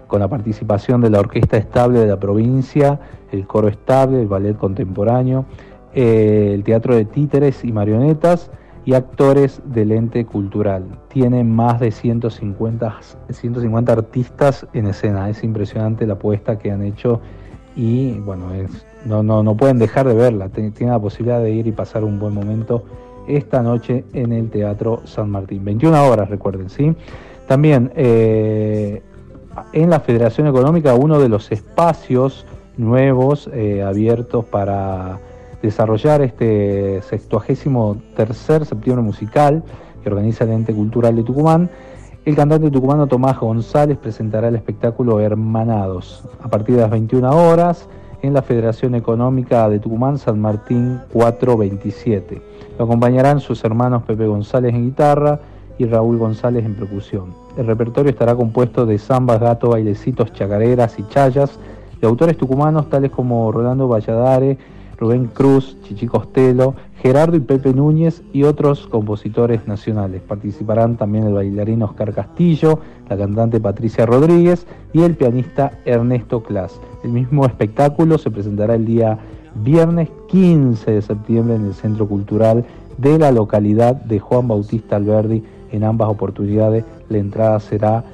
con la participación de la Orquesta Estable de la provincia, el Coro Estable, el Ballet Contemporáneo, eh, el Teatro de Títeres y Marionetas y actores del ente cultural. Tiene más de 150, 150 artistas en escena. Es impresionante la apuesta que han hecho y bueno, no, no, no pueden dejar de verla. Tienen la posibilidad de ir y pasar un buen momento esta noche en el Teatro San Martín. 21 horas, recuerden, ¿sí? También eh, en la Federación Económica uno de los espacios nuevos eh, abiertos para desarrollar este 63 tercer septiembre musical que organiza el ente cultural de Tucumán. El cantante tucumano Tomás González presentará el espectáculo Hermanados a partir de las 21 horas en la Federación Económica de Tucumán San Martín 427. Lo acompañarán sus hermanos Pepe González en guitarra y Raúl González en percusión. El repertorio estará compuesto de zambas, gato, bailecitos, chacareras y chayas de autores tucumanos tales como Rolando Valladares, Rubén Cruz, Chichi Costello, Gerardo y Pepe Núñez y otros compositores nacionales. Participarán también el bailarín Oscar Castillo, la cantante Patricia Rodríguez y el pianista Ernesto Clas. El mismo espectáculo se presentará el día viernes 15 de septiembre en el Centro Cultural de la localidad de Juan Bautista Alberdi. En ambas oportunidades la entrada será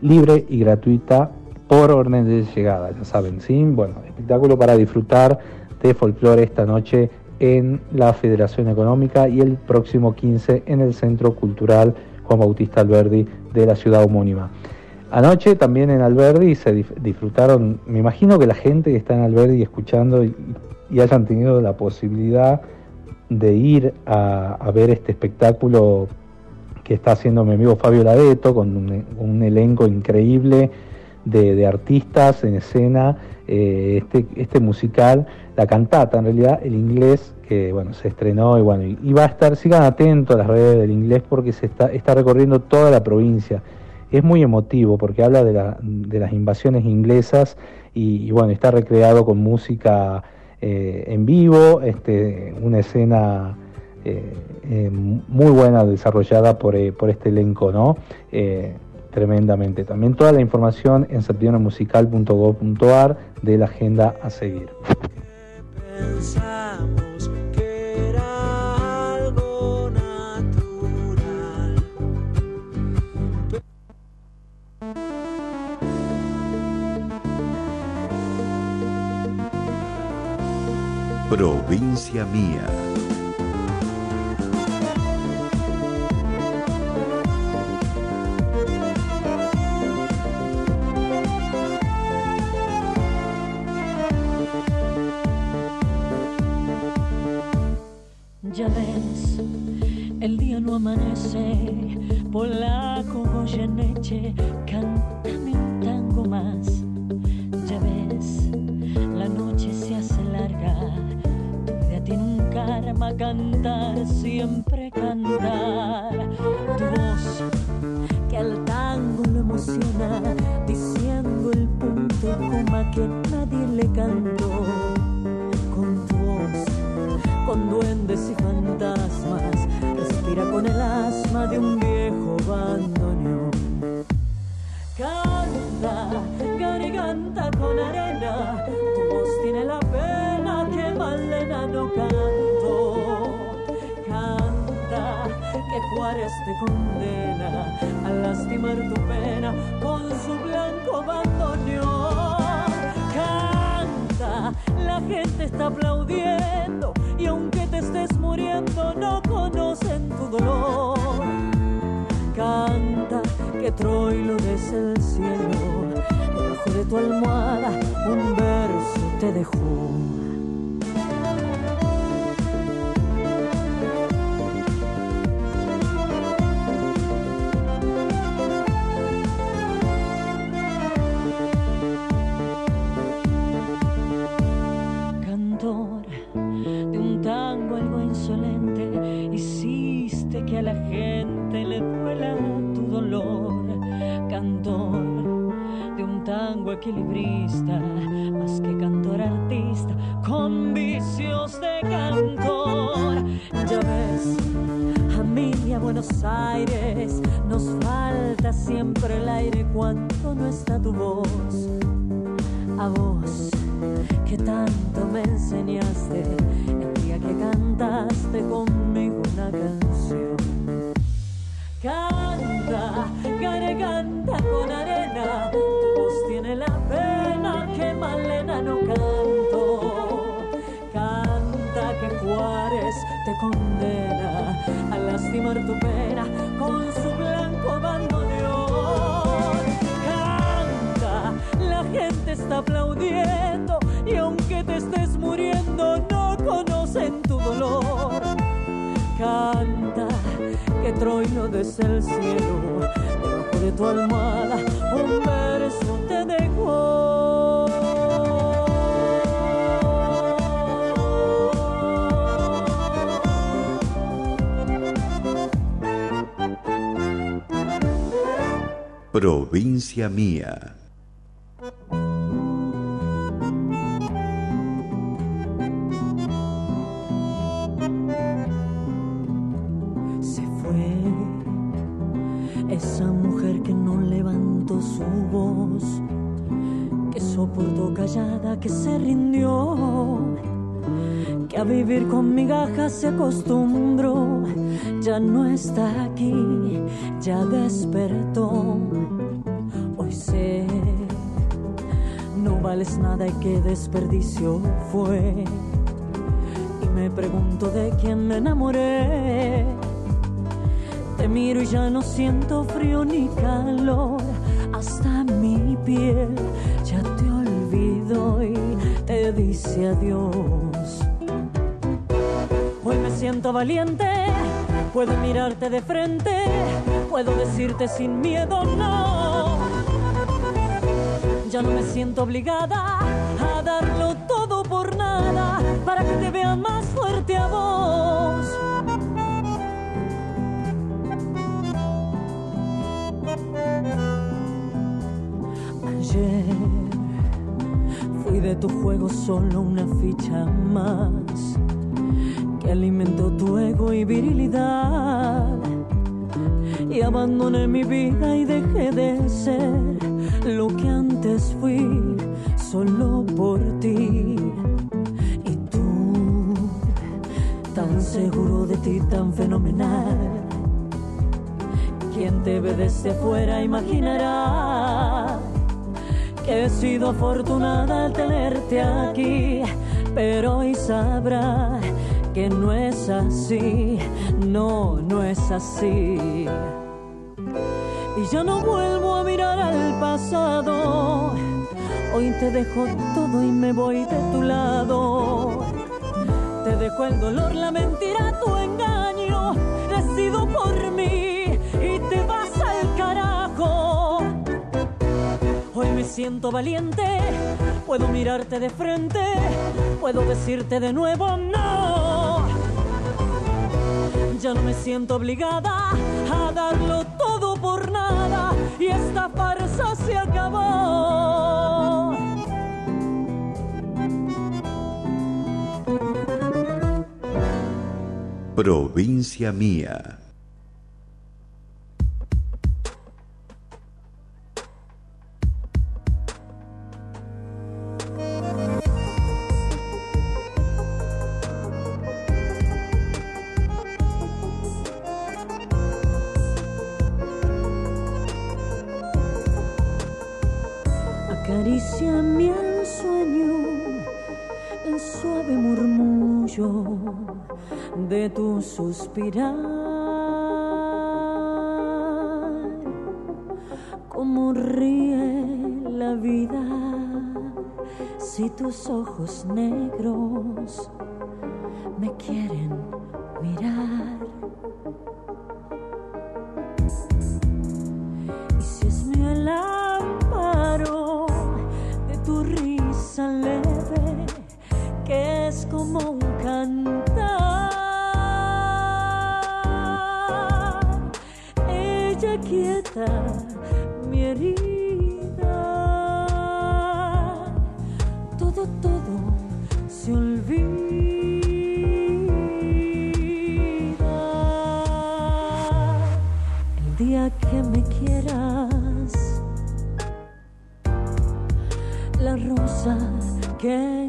libre y gratuita por orden de llegada, ya saben, ¿sí? Bueno, espectáculo para disfrutar de folclore esta noche en la Federación Económica y el próximo 15 en el Centro Cultural Juan Bautista Alberdi de la ciudad homónima. Anoche también en Alberdi se disfrutaron, me imagino que la gente que está en Alberdi escuchando y, hayan tenido la posibilidad de ir a, ver este espectáculo está haciendo mi amigo Fabio Ladeto con un, elenco increíble de, artistas en escena, eh, este, este musical la cantata, en realidad el inglés que bueno se estrenó y bueno y va a estar, sigan atentos a las redes del inglés porque se está, está recorriendo toda la provincia. Es muy emotivo porque habla de, la, de las invasiones inglesas y, bueno, está recreado con música eh, en vivo, este, una escena muy buena desarrollada por, por este elenco, ¿no? tremendamente. También toda la información en septiembremusical.gov.ar de la agenda a seguir pensamos que era algo natural. Provincia Mía. Provincia Mía. Que a vivir con migajas se acostumbró, ya no está aquí, ya despertó. Hoy sé, no vales nada y qué desperdicio fue. Y me pregunto de quién me enamoré. Te miro y ya no siento frío ni calor. Hasta mi piel ya te olvido y te dice adiós. Siento valiente, puedo mirarte de frente, puedo decirte sin miedo no. Ya no me siento obligada a darlo todo por nada para que te vea más fuerte a vos. Ayer fui de tu juego solo una ficha más alimentó tu ego y virilidad. Y abandoné mi vida y dejé de ser lo que antes fui solo por ti. Y tú, tan seguro de ti, tan fenomenal. Quien te ve desde fuera imaginará que he sido afortunada al tenerte aquí, pero hoy sabrá que no es así, no, no es así. Y ya no vuelvo a mirar al pasado, hoy te dejo todo y me voy de tu lado. Te dejo el dolor, la mentira, tu engaño, decido por mí y te vas al carajo. Hoy me siento valiente, puedo mirarte de frente, puedo decirte de nuevo no. Ya no me siento obligada a darlo todo por nada y esta farsa se acabó. Provincia Mía. Como ríe la vida si tus ojos negros me quieren mirar. Y si es el amparo de tu risa leve, que es como un cantar. Quieta mi herida, todo, todo se olvida. El día que me quieras, la rosa que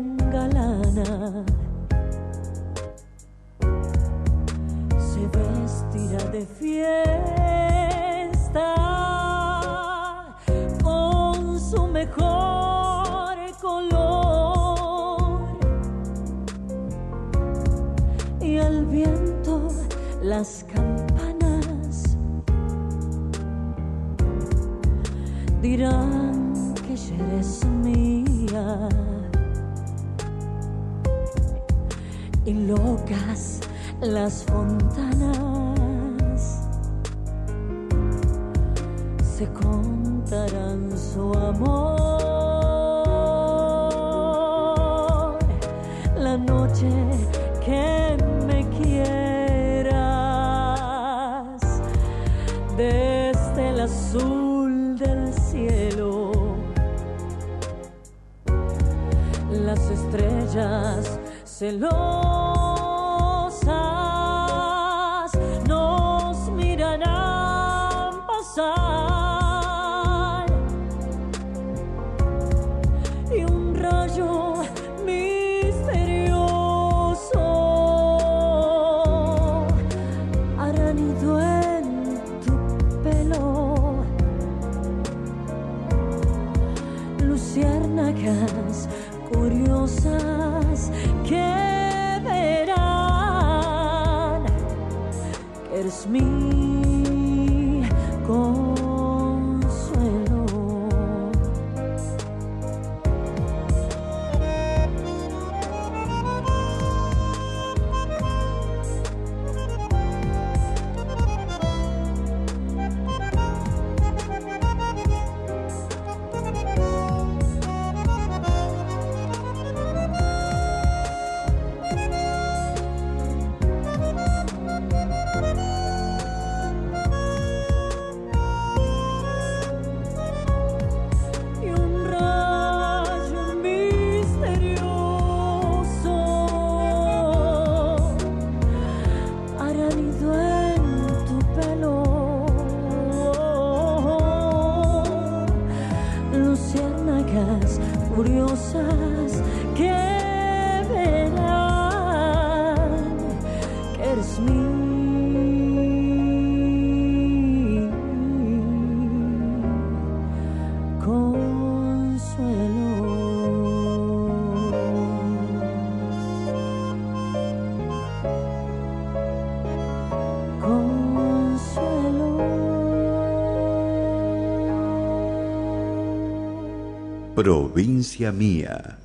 las campanas Provincia Mía.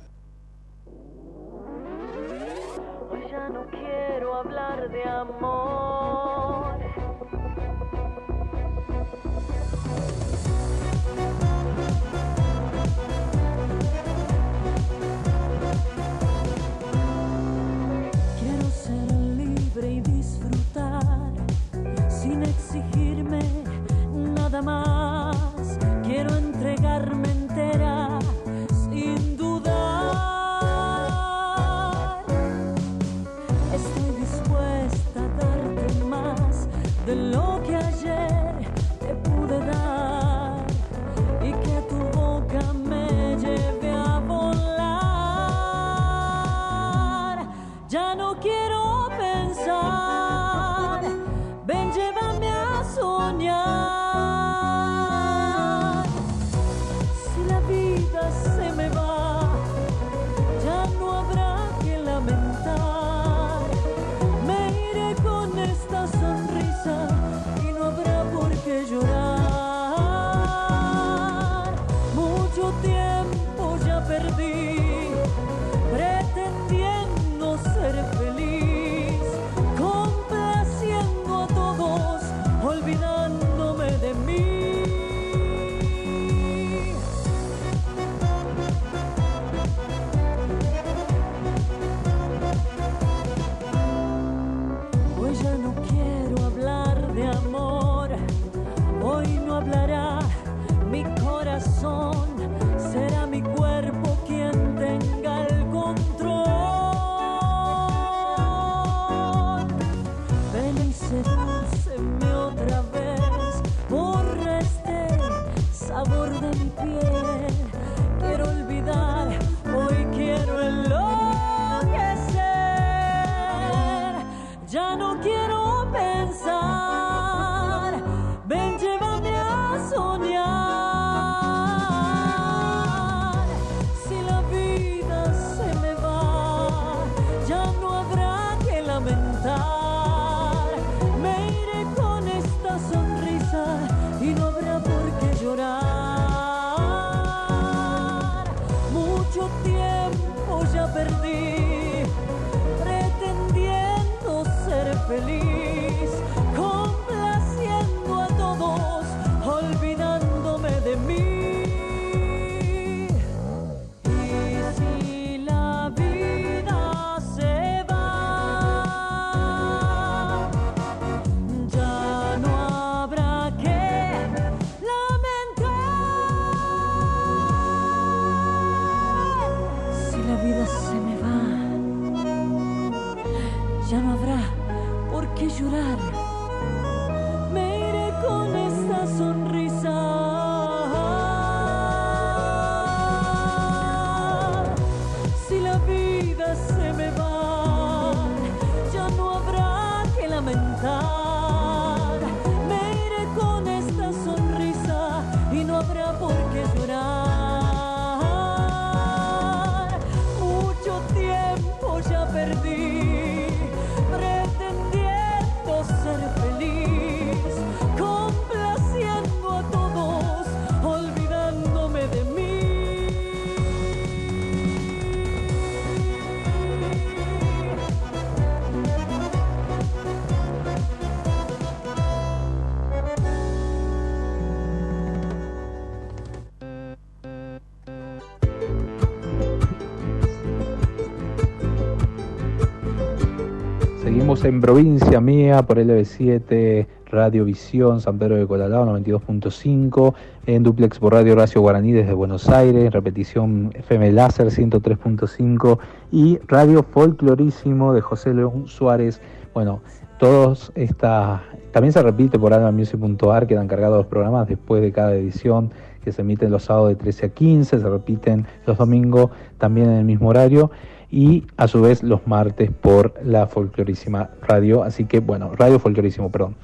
En provincia mía por LB7, Radio Visión, San Pedro de Colalao 92.5, en duplex por Radio Horacio Guaraní desde Buenos Aires, repetición FM Láser 103.5 y Radio Folclorísimo de José León Suárez. Bueno, todos esta también se repite por almamusic.ar, quedan cargados los programas después de cada edición que se emiten los sábados de 13 a 15, se repiten los domingos también en el mismo horario y a su vez los martes por la folclorísima radio. Así que, bueno, Radio Folclorísimo, perdón.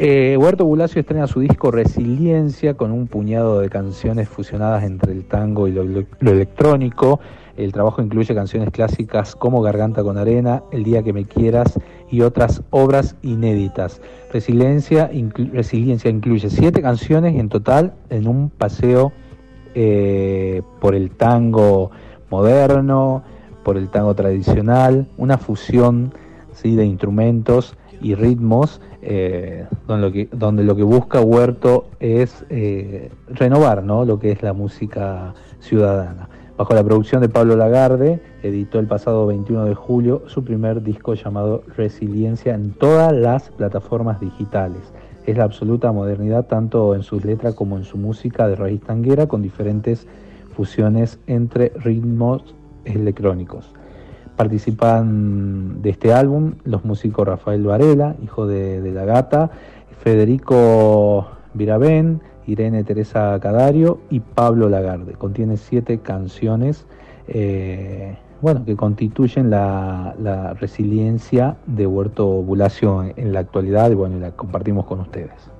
Eh, Huerto Bulacio estrena su disco Resiliencia con un puñado de canciones fusionadas entre el tango y lo, electrónico. El trabajo incluye canciones clásicas como Garganta con Arena, El Día que Me Quieras y otras obras inéditas. Resiliencia, Resiliencia incluye siete canciones en total en un paseo eh, por el tango moderno, por el tango tradicional, una fusión ¿sí? de instrumentos y ritmos, eh, donde, lo que, busca Huerto es eh, renovar ¿no? lo que es la música ciudadana. Bajo la producción de Pablo Lagarde, editó el pasado 21 de julio su primer disco llamado Resiliencia en todas las plataformas digitales. Es la absoluta modernidad tanto en sus letras como en su música de raíz tanguera con diferentes fusiones entre ritmos electrónicos. Participan de este álbum los músicos Rafael Varela, hijo de, de la gata, Federico Virabén, Irene Teresa Cadario y Pablo Lagarde. Contiene siete canciones eh, bueno, que constituyen la, la resiliencia de Huerto Bulacio en, en la actualidad y bueno, la compartimos con ustedes.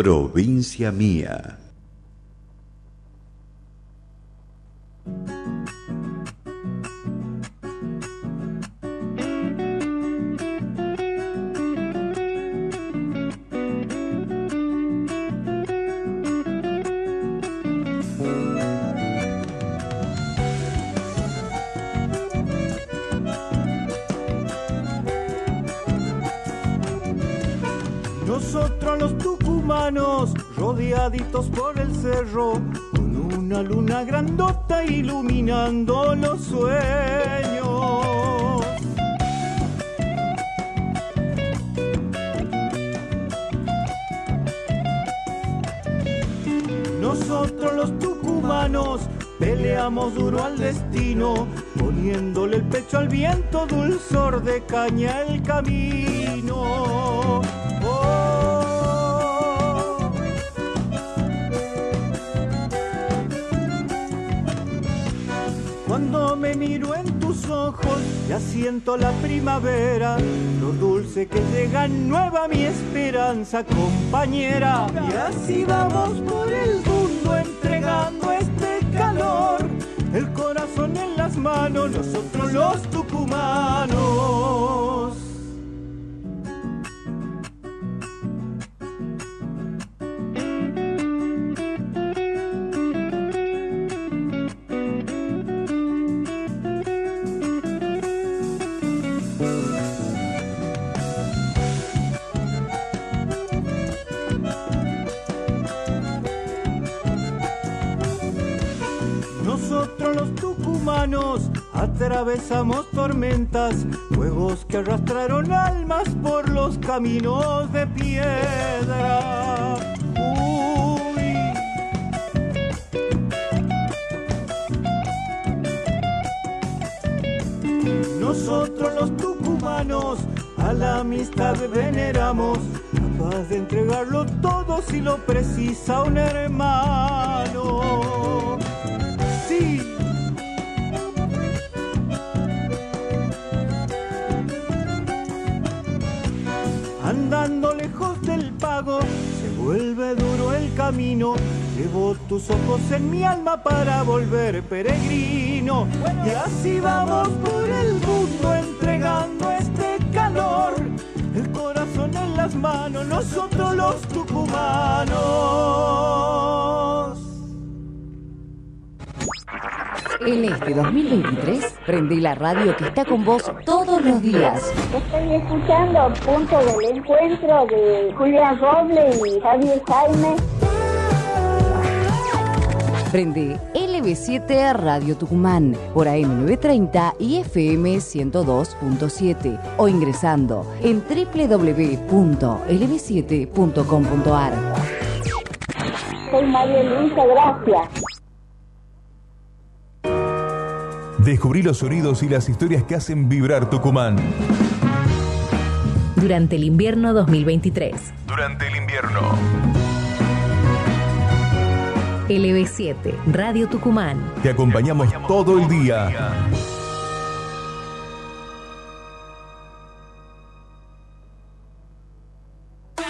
Provincia mía. Nueva mi esperanza, compañera. Y así vamos por por camino. Llevo tus ojos en mi alma para volver peregrino. Y así vamos por el mundo entregando este calor. El corazón en las manos, nosotros los tucumanos. En este 2023, prende la radio que está con vos todos los días. Estoy escuchando Punto del Encuentro de Julián Roble y Javier Jaime. Prende LB7 Radio Tucumán por AM930 y FM 102.7 o ingresando en www.lb7.com.ar. Soy María Luisa, gracias. Descubrí los sonidos y las historias que hacen vibrar Tucumán. Durante el invierno 2023. Durante el invierno. LB7, Radio Tucumán. Te acompañamos todo el día.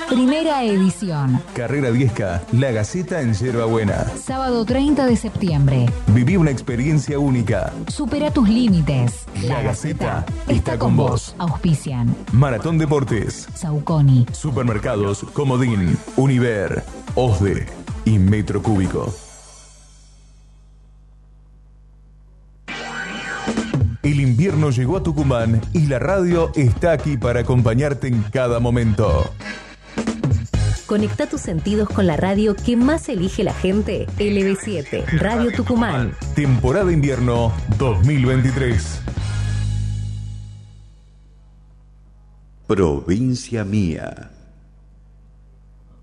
Primera edición. Carrera Viesca, La Gaceta en Yerba Buena. Sábado 30 de septiembre. Viví una experiencia única. Supera tus límites. La Gaceta está con vos. Auspician. Maratón Deportes. Sauconi. Supermercados Comodín, Univer, OSDE y Metro Cúbico. El invierno llegó a Tucumán y la radio está aquí para acompañarte en cada momento. Conecta tus sentidos con la radio que más elige la gente. LB7, Radio Tucumán. Temporada invierno 2023. Provincia mía.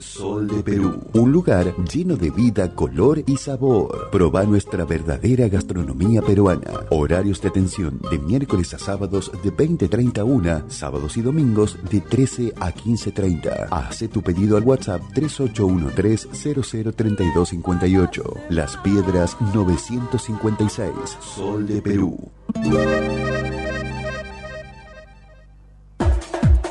Sol de Perú, un lugar lleno de vida, color y sabor. Proba nuestra verdadera gastronomía peruana. Horarios de atención de miércoles a sábados de 20.30 a 1, sábados y domingos de 13 a 15.30. Hace tu pedido al WhatsApp 3813-003258. Las Piedras 956. Sol de Perú.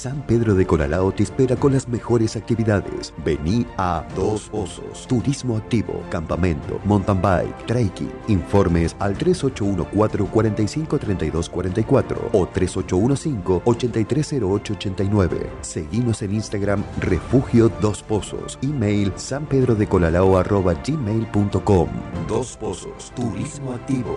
San Pedro de Coralao te espera con las mejores actividades. Vení a Dos Pozos, Turismo Activo, Campamento, Mountain Bike, Trekking. Informes al 3814-453244 o 3815-830889. Seguimos en Instagram Refugio Dos Pozos. Email sanpedrodecolalao.gmail.com Dos Pozos, Turismo Activo.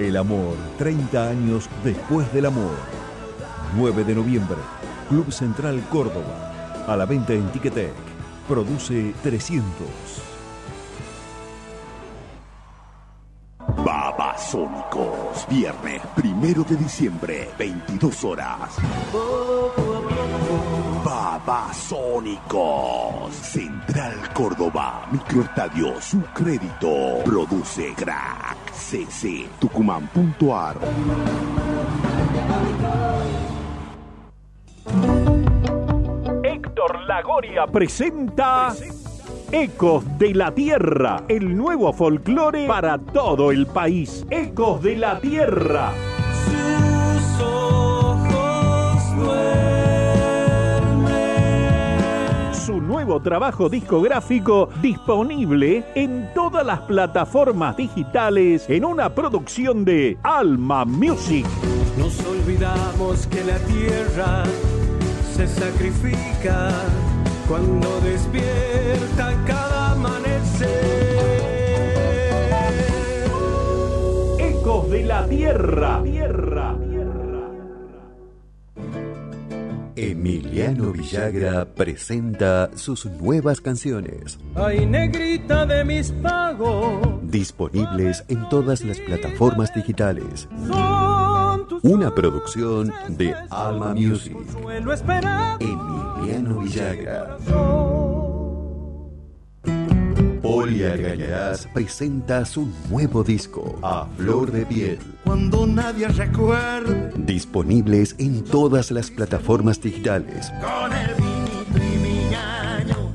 El amor, 30 años después del amor. 9 de noviembre, Club Central Córdoba. A la venta en Ticketek. Produce 300. Babasónicos, viernes primero de diciembre, 22 horas. Babasónicos, Central Córdoba, Microestadio Su Crédito, produce Crack, CC, Tucumán.ar. Héctor Lagoria presenta Ecos de la Tierra, el nuevo folclore para todo el país. Ecos de la Tierra. Nuevo trabajo discográfico disponible en todas las plataformas digitales en una producción de Alma Music. Nos olvidamos que la tierra se sacrifica cuando despierta cada amanecer. Ecos de la Tierra. Tierra. Emiliano Villagra presenta sus nuevas canciones. Ay, negrita de mis pagos, Disponibles en todas las plataformas digitales. Una producción de Alma Music. Emiliano Villagra. Poli Argañarás presenta su nuevo disco, A Flor de Piel. Cuando nadie recuerde Disponibles en todas las plataformas digitales. con el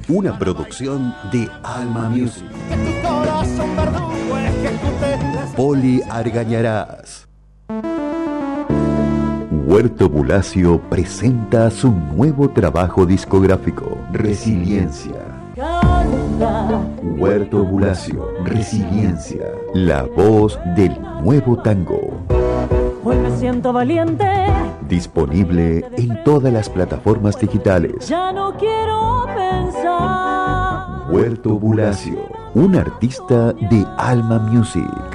Una producción de Alma Music. que tu corazón verdugo Poli Argañarás. Huerto Bulacio presenta su nuevo trabajo discográfico, Resiliencia. Huerto Bulacio, Resiliencia, la voz del nuevo tango. hoy me siento valiente, Disponible en todas las plataformas digitales. ya no quiero pensar. Huerto Bulacio, un artista de Alma Music.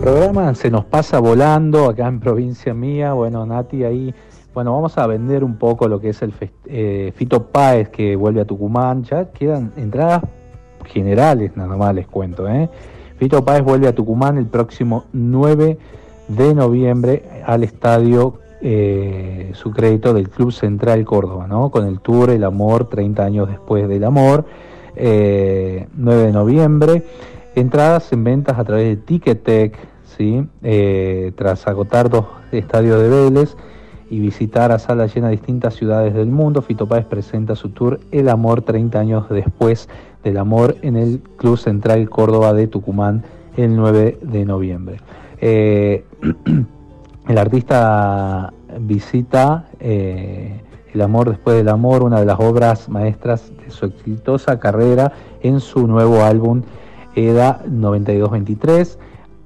programa se nos pasa volando acá en provincia mía. Bueno, Nati, ahí, bueno, vamos a vender un poco lo que es el eh, Fito Páez que vuelve a Tucumán. Ya quedan entradas generales, nada más les cuento, ¿eh? Fito Páez vuelve a Tucumán el próximo 9 de noviembre al estadio eh, su crédito del Club Central Córdoba, ¿no? Con el tour El Amor, 30 años después del Amor, eh, 9 de noviembre. Entradas en ventas a través de Ticketek, Eh, tras agotar dos estadios de Vélez y visitar a sala llena distintas ciudades del mundo, Fito Páez presenta su tour El Amor 30 años después del Amor en el Club Central Córdoba de Tucumán el 9 de noviembre. Eh, el artista visita eh, El Amor después del Amor, una de las obras maestras de su exitosa carrera en su nuevo álbum EDA 9223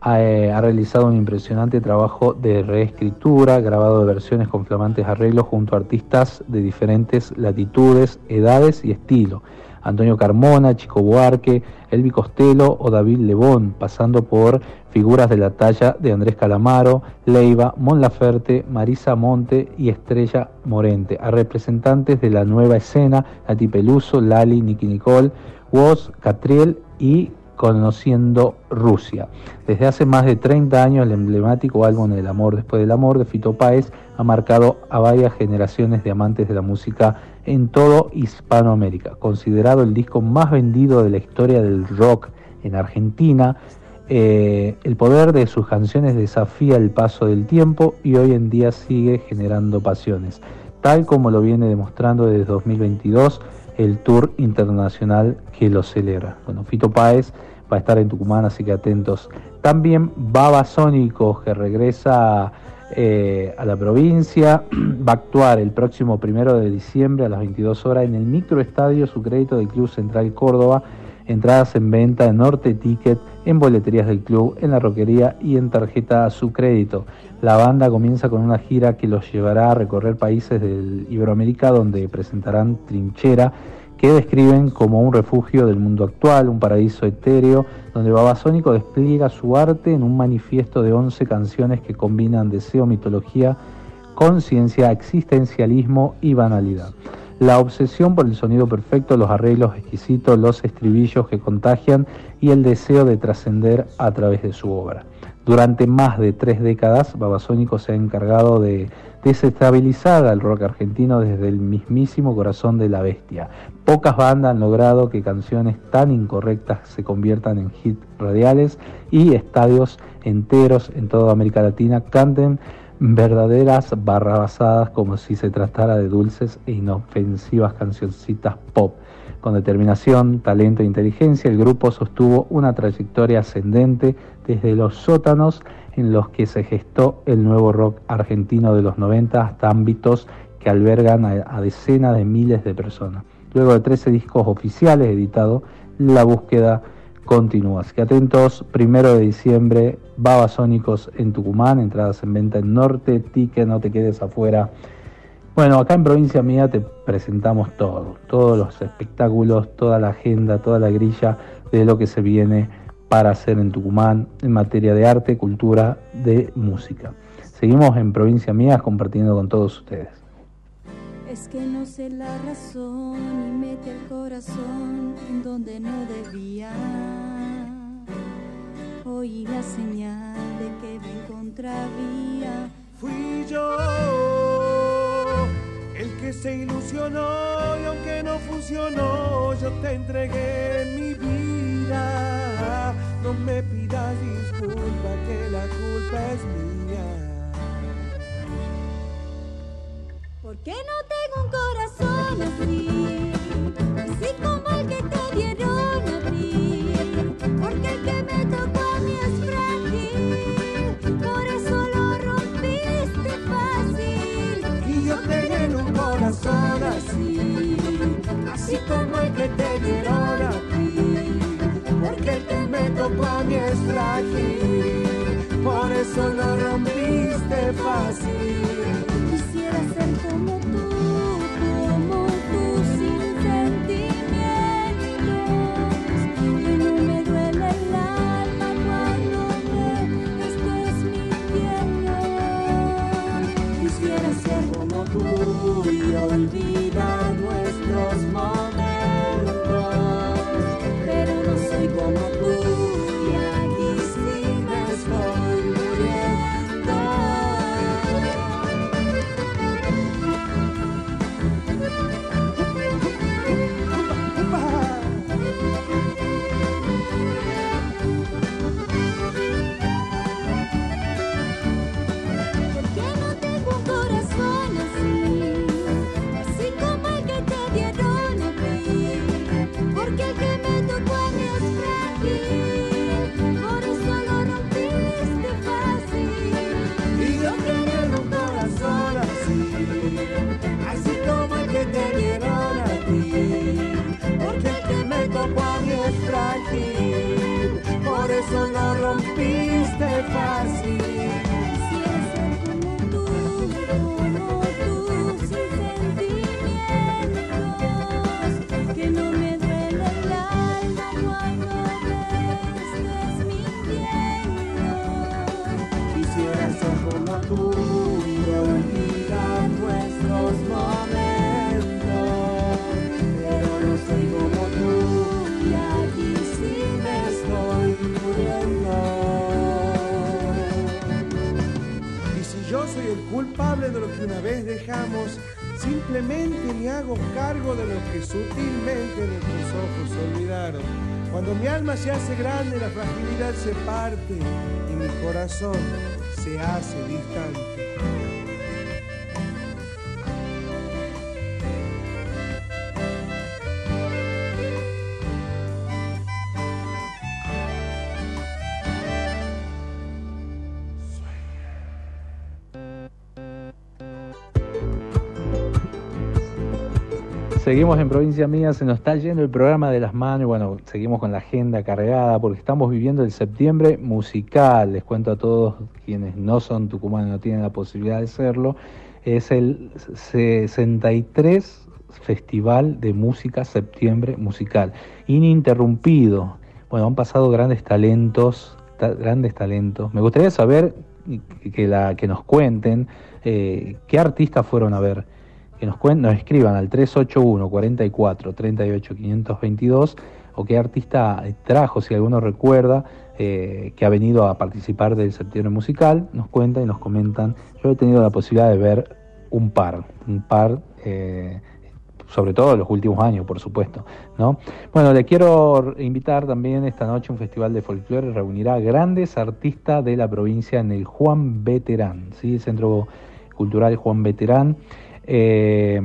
ha, eh, ha realizado un impresionante trabajo de reescritura, grabado de versiones con flamantes arreglos junto a artistas de diferentes latitudes, edades y estilo. Antonio Carmona, Chico Buarque, Elvi Costello o David Lebón, pasando por figuras de la talla de Andrés Calamaro, Leiva, Mon Laferte, Marisa Monte y Estrella Morente, a representantes de la nueva escena, Nati Peluso, Lali, Nicky Nicole, Woz, Catriel y Conociendo Rusia. Desde hace más de 30 años el emblemático álbum El amor después del amor de Fito Páez ha marcado a varias generaciones de amantes de la música en todo Hispanoamérica. Considerado el disco más vendido de la historia del rock en Argentina, eh, el poder de sus canciones desafía el paso del tiempo y hoy en día sigue generando pasiones, tal como lo viene demostrando desde 2022 el tour internacional que lo celebra. Bueno, Fito Páez va a estar en Tucumán, así que atentos. También Babasónicos, que regresa eh, a la provincia, va a actuar el próximo primero de diciembre a las 22 horas en el microestadio Su Crédito del Club Central Córdoba. Entradas en venta en Norte Ticket, en boleterías del club, en la roquería y en tarjeta a su crédito. La banda comienza con una gira que los llevará a recorrer países del Iberoamérica donde presentarán Trinchera, que describen como un refugio del mundo actual, un paraíso etéreo, donde Babasónico despliega su arte en un manifiesto de 11 canciones que combinan deseo, mitología, conciencia, existencialismo y banalidad. La obsesión por el sonido perfecto, los arreglos exquisitos, los estribillos que contagian y el deseo de trascender a través de su obra. Durante más de tres décadas, Babasónico se ha encargado de desestabilizar al rock argentino desde el mismísimo corazón de la bestia. Pocas bandas han logrado que canciones tan incorrectas se conviertan en hits radiales y estadios enteros en toda América Latina canten verdaderas barrabasadas como si se tratara de dulces e inofensivas cancioncitas pop. Con determinación, talento e inteligencia, el grupo sostuvo una trayectoria ascendente desde los sótanos en los que se gestó el nuevo rock argentino de los 90 hasta ámbitos que albergan a, decenas de miles de personas. Luego de 13 discos oficiales editados, la búsqueda continúa. Así que atentos, primero de diciembre, Babasónicos en Tucumán, entradas en venta en Norte, Ticket, no te quedes afuera. Bueno, acá en provincia mía te presentamos todo, todos los espectáculos, toda la agenda, toda la grilla de lo que se viene para hacer en Tucumán en materia de arte, cultura, de música. Seguimos en provincia mía compartiendo con todos ustedes. Es que no sé la razón y mete el corazón en donde no debía. Oí la señal de que me encontraría. Fui yo el que se ilusionó y aunque no funcionó, yo te entregué mi vida. No me pidas disculpa que la culpa es mía. Que no tengo un corazón así, así como el que te dieron a ti, porque el que me tocó a mí es frágil, por eso lo rompiste fácil. Y yo tener un corazón así, así como el que te dieron a ti, porque el que me tocó a mí es frágil, por eso lo rompiste fácil. Por eso lo de lo que una vez dejamos, simplemente me hago cargo de lo que sutilmente nuestros ojos olvidaron. Cuando mi alma se hace grande, la fragilidad se parte y mi corazón se hace distante. Seguimos en provincia mía, se nos está yendo el programa de las manos bueno, seguimos con la agenda cargada porque estamos viviendo el septiembre musical. Les cuento a todos quienes no son tucumanos, no tienen la posibilidad de serlo. Es el 63 Festival de Música Septiembre Musical, ininterrumpido. Bueno, han pasado grandes talentos, ta- grandes talentos. Me gustaría saber que, que la, que nos cuenten eh, qué artistas fueron a ver nos, cuen- nos escriban al 381 44 38 522 o qué artista trajo, si alguno recuerda, eh, que ha venido a participar del septiembre musical, nos cuentan y nos comentan. Yo he tenido la posibilidad de ver un par, un par, eh, sobre todo en los últimos años, por supuesto. ¿no? Bueno, le quiero invitar también esta noche a un festival de folclore, reunirá grandes artistas de la provincia en el Juan Veterán, ¿sí? el Centro Cultural Juan Veterán. Eh,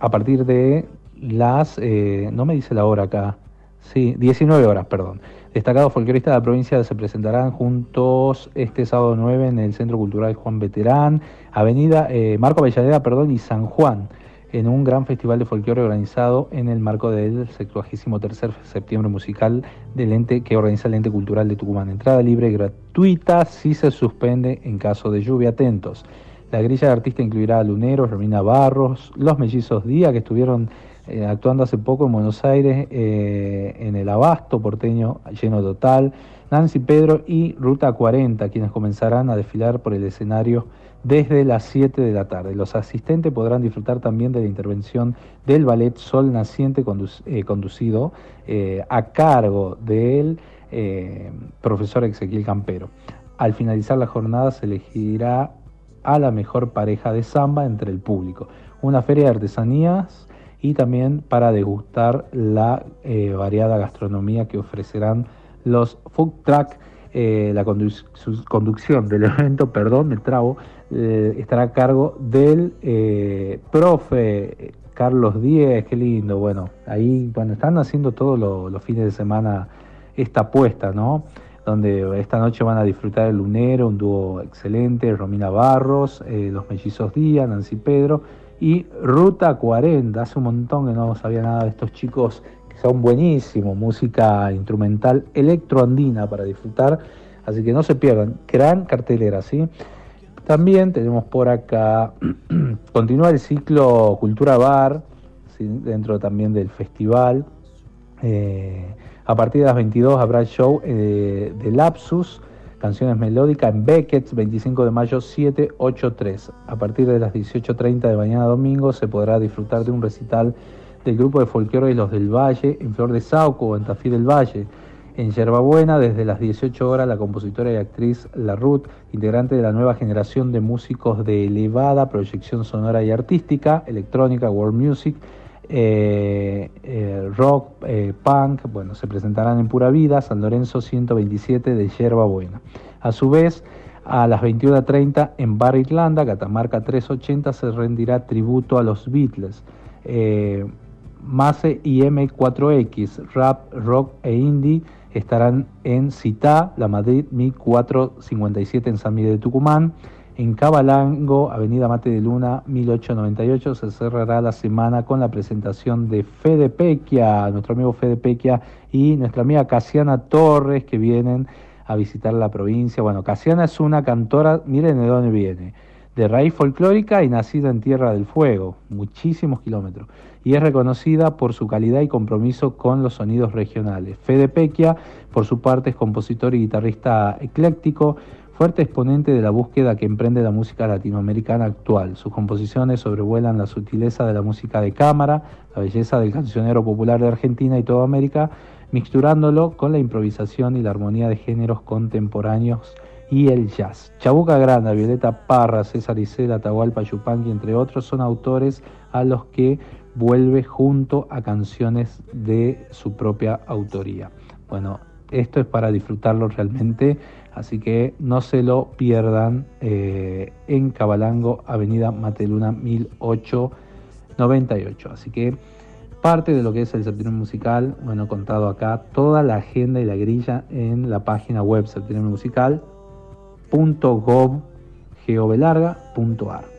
a partir de las, eh, no me dice la hora acá, sí, 19 horas, perdón. Destacados folcloristas de la provincia se presentarán juntos este sábado 9 en el Centro Cultural Juan Veterán, Avenida eh, Marco Avellaneda, perdón, y San Juan, en un gran festival de folclore organizado en el marco del 73 septiembre musical del ente que organiza el ente cultural de Tucumán. Entrada libre y gratuita si se suspende en caso de lluvia. Atentos. La grilla de artistas incluirá a Luneros, Romina Barros, los mellizos Díaz, que estuvieron eh, actuando hace poco en Buenos Aires, eh, en el Abasto porteño lleno total, Nancy Pedro y Ruta 40, quienes comenzarán a desfilar por el escenario desde las 7 de la tarde. Los asistentes podrán disfrutar también de la intervención del ballet Sol Naciente eh, conducido a cargo del profesor Ezequiel Campero. Al finalizar la jornada se elegirá a la mejor pareja de samba entre el público. Una feria de artesanías y también para degustar la eh, variada gastronomía que ofrecerán los food truck. Eh, la conducción del evento, perdón, me trabo, eh, estará a cargo del eh, profe Carlos Díez, qué lindo, bueno, ahí, bueno, están haciendo todos lo- los fines de semana esta apuesta, ¿no? Donde esta noche van a disfrutar el Lunero, un dúo excelente, Romina Barros, eh, los mellizos Díaz, Nancy Pedro y Ruta 40. Hace un montón que no sabía nada de estos chicos que son buenísimos, música instrumental electroandina para disfrutar, así que no se pierdan, gran cartelera, ¿sí? También tenemos por acá, continúa el ciclo Cultura Bar, dentro también del festival. Eh, a partir de las 22 habrá el show eh, de Lapsus, canciones melódicas en Beckett's, 25 de mayo 783. A partir de las 18.30 de mañana domingo se podrá disfrutar de un recital del grupo de folclore y los del Valle en Flor de Sauco o en Tafí del Valle. En Yerbabuena, desde las 18 horas, la compositora y actriz La Ruth, integrante de la nueva generación de músicos de elevada proyección sonora y artística, electrónica, world music, eh, eh, rock, eh, punk, bueno, se presentarán en Pura Vida, San Lorenzo 127 de Yerba Buena. A su vez, a las 21.30 en Bar Irlanda, Catamarca 380, se rendirá tributo a los Beatles. Mase y M4X, rap, rock e indie estarán en Citá, La Madrid 1457 en San Miguel de Tucumán. En Cabalango, Avenida Mate de Luna 1898, se cerrará la semana con la presentación de Fede Pequia, nuestro amigo Fede Pequia y nuestra amiga Casiana Torres que vienen a visitar la provincia. Bueno, Casiana es una cantora, miren de dónde viene, de raíz folclórica y nacida en Tierra del Fuego, muchísimos kilómetros, y es reconocida por su calidad y compromiso con los sonidos regionales. Fede Pequia, por su parte, es compositor y guitarrista ecléctico, fuerte exponente de la búsqueda que emprende la música latinoamericana actual. Sus composiciones sobrevuelan la sutileza de la música de cámara, la belleza del cancionero popular de Argentina y toda América, mixturándolo con la improvisación y la armonía de géneros contemporáneos y el jazz. Chabuca Granda, Violeta Parra, César Isela, Atahualpa Yupanqui, entre otros, son autores a los que vuelve junto a canciones de su propia autoría. Bueno, esto es para disfrutarlo realmente, así que no se lo pierdan eh, en Cabalango, Avenida Mateluna 1898. Así que parte de lo que es el septiembre musical, bueno, contado acá, toda la agenda y la grilla en la página web septiembre musical.gov.ar.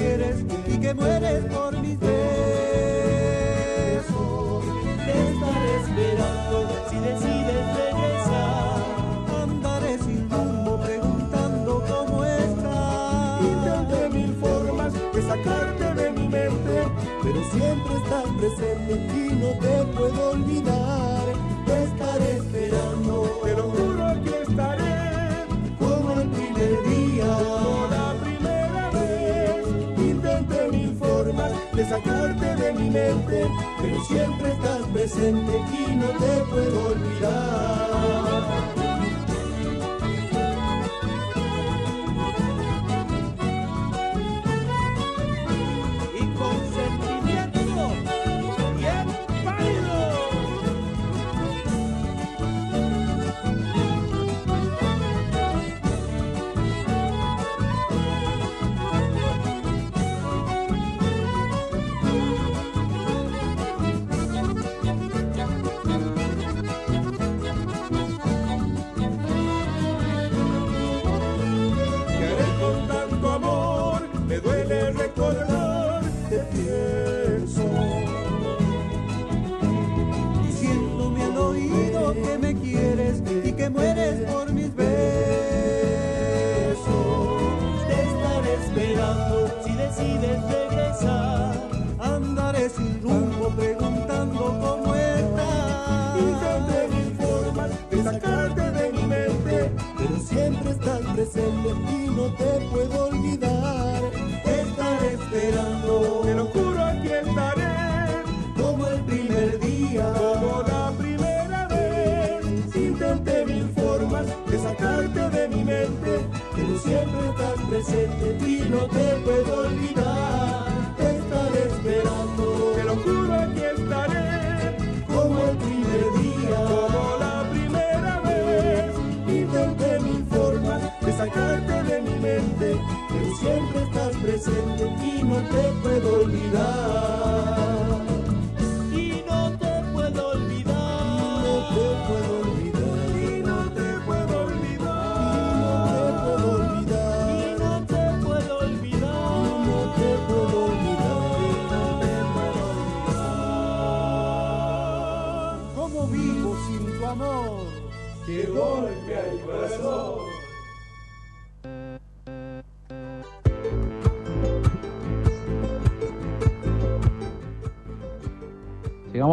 y que mueres por mis besos. Te estaré esperando si decides regresar. Andaré sin rumbo preguntando cómo estás. Intenté mil formas de sacarte de mi mente, pero siempre estás presente y no te puedo olvidar. Sacarte de mi mente, pero siempre estás presente y no te puedo olvidar.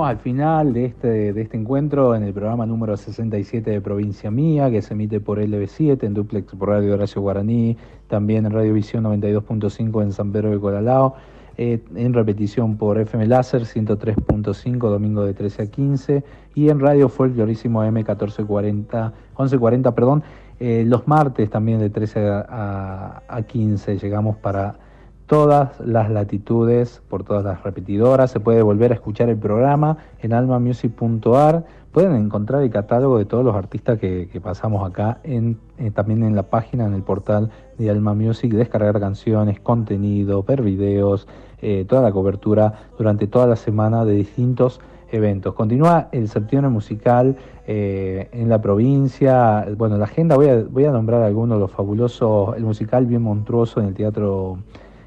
Al final de este, de este encuentro en el programa número 67 de Provincia Mía, que se emite por LB7, en duplex por Radio Horacio Guaraní, también en Radio Visión 92.5 en San Pedro de Colalao, eh, en repetición por FM Láser 103.5, domingo de 13 a 15, y en Radio Folclorísimo M 1440, 1140, perdón, eh, los martes también de 13 a, a 15 llegamos para todas las latitudes, por todas las repetidoras. Se puede volver a escuchar el programa en almamusic.ar. Pueden encontrar el catálogo de todos los artistas que, pasamos acá, en, eh, también en la página, en el portal de Alma Music, descargar canciones, contenido, ver videos, eh, toda la cobertura durante toda la semana de distintos eventos. Continúa el septiembre musical eh, en la provincia. Bueno, la agenda, voy a, voy a nombrar algunos los fabulosos, el musical bien monstruoso en el Teatro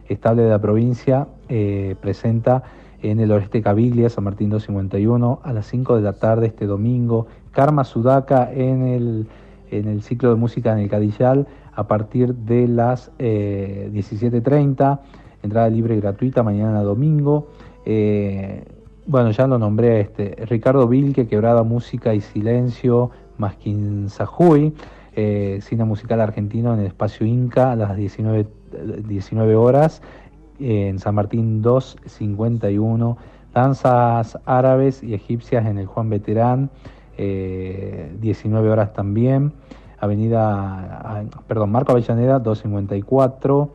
Estable de la provincia eh, presenta en el Oeste Cabilia, San Martín 251, a las 5 de la tarde este domingo. Karma Sudaka en el, en el ciclo de música en el Cadillal a partir de las eh, 17.30. Entrada libre y gratuita mañana domingo. Eh, bueno, ya lo nombré a este. Ricardo Vilque, Quebrada Música y Silencio, Masquin Sajuy. Eh, cine musical argentino en el espacio Inca a las 19, 19 horas, en San Martín 251, danzas árabes y egipcias en el Juan Veterán, eh, 19 horas también, Avenida, perdón, Marco Avellaneda 254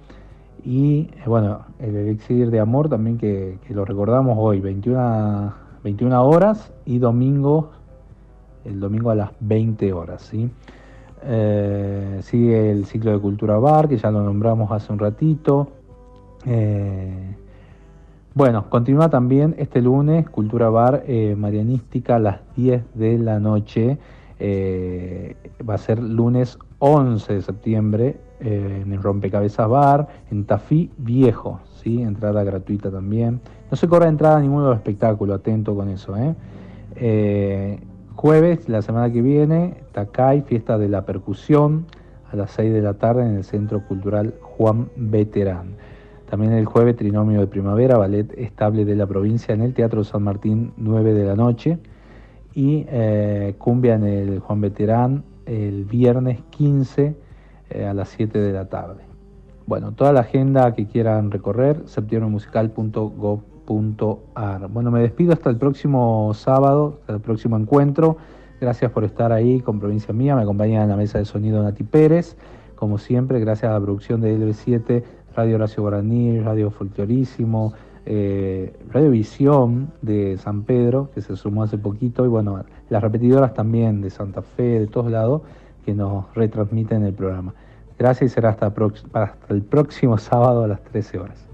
y eh, bueno, el Elixir de Amor también que, que lo recordamos hoy, 21, 21 horas y domingo, el domingo a las 20 horas, ¿sí? Eh, sigue el ciclo de Cultura Bar, que ya lo nombramos hace un ratito. Eh, bueno, continúa también este lunes Cultura Bar eh, Marianística a las 10 de la noche. Va a ser lunes 11 de septiembre en el Rompecabezas Bar, en Tafí Viejo. ¿sí? Entrada gratuita también. No se cobra entrada a los espectáculos, atento con eso. Jueves, la semana que viene, Takay, fiesta de la percusión, a las 6 de la tarde en el Centro Cultural Juan Veterán. También el jueves, Trinomio de Primavera, ballet estable de la provincia en el Teatro San Martín, 9 de la noche. Y eh, cumbia en el Juan Veterán el viernes 15 eh, a las 7 de la tarde. Bueno, toda la agenda que quieran recorrer, septiembre.musical.gov bueno, me despido hasta el próximo sábado, hasta el próximo encuentro. Gracias por estar ahí con Provincia Mía. Me acompaña en la mesa de sonido Nati Pérez. Como siempre, gracias a la producción de LB7, Radio Horacio Guaraní, Radio Folclorísimo, eh, Radio Visión de San Pedro, que se sumó hace poquito, y bueno, las repetidoras también de Santa Fe, de todos lados, que nos retransmiten el programa. Gracias y será hasta el próximo sábado a las 13 horas.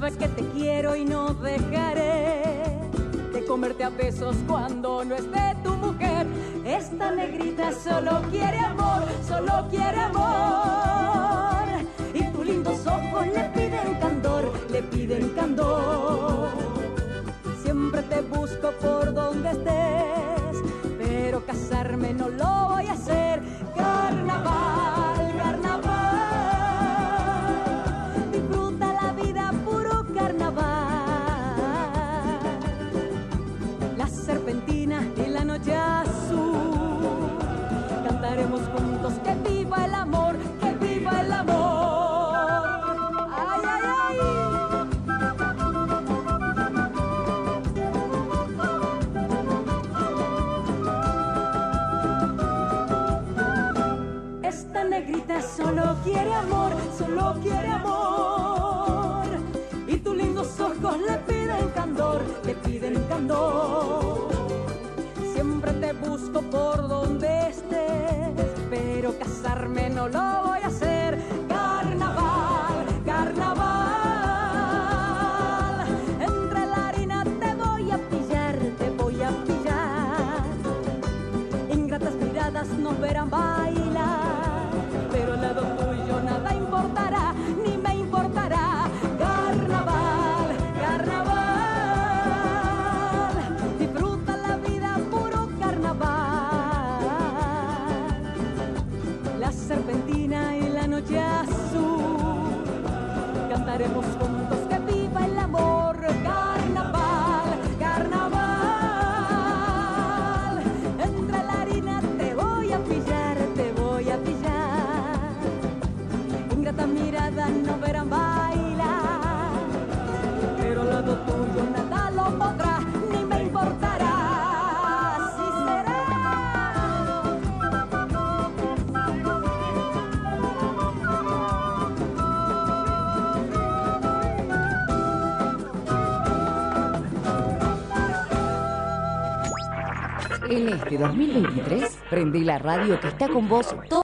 Sabes que te quiero y no dejaré de comerte a besos cuando no esté tu mujer. Esta negrita solo quiere amor, solo quiere amor. Y tus lindos ojos le piden candor, le piden candor. Siempre te busco por donde estés, pero casarme no lo voy a hacer. Carnaval, quiere amor, solo quiere amor. Y tus lindos ojos le piden candor, le piden candor. Siempre te busco por donde estés, pero casarme no lo voy a hacer. haremos 2023 prendí la radio que está con vos todo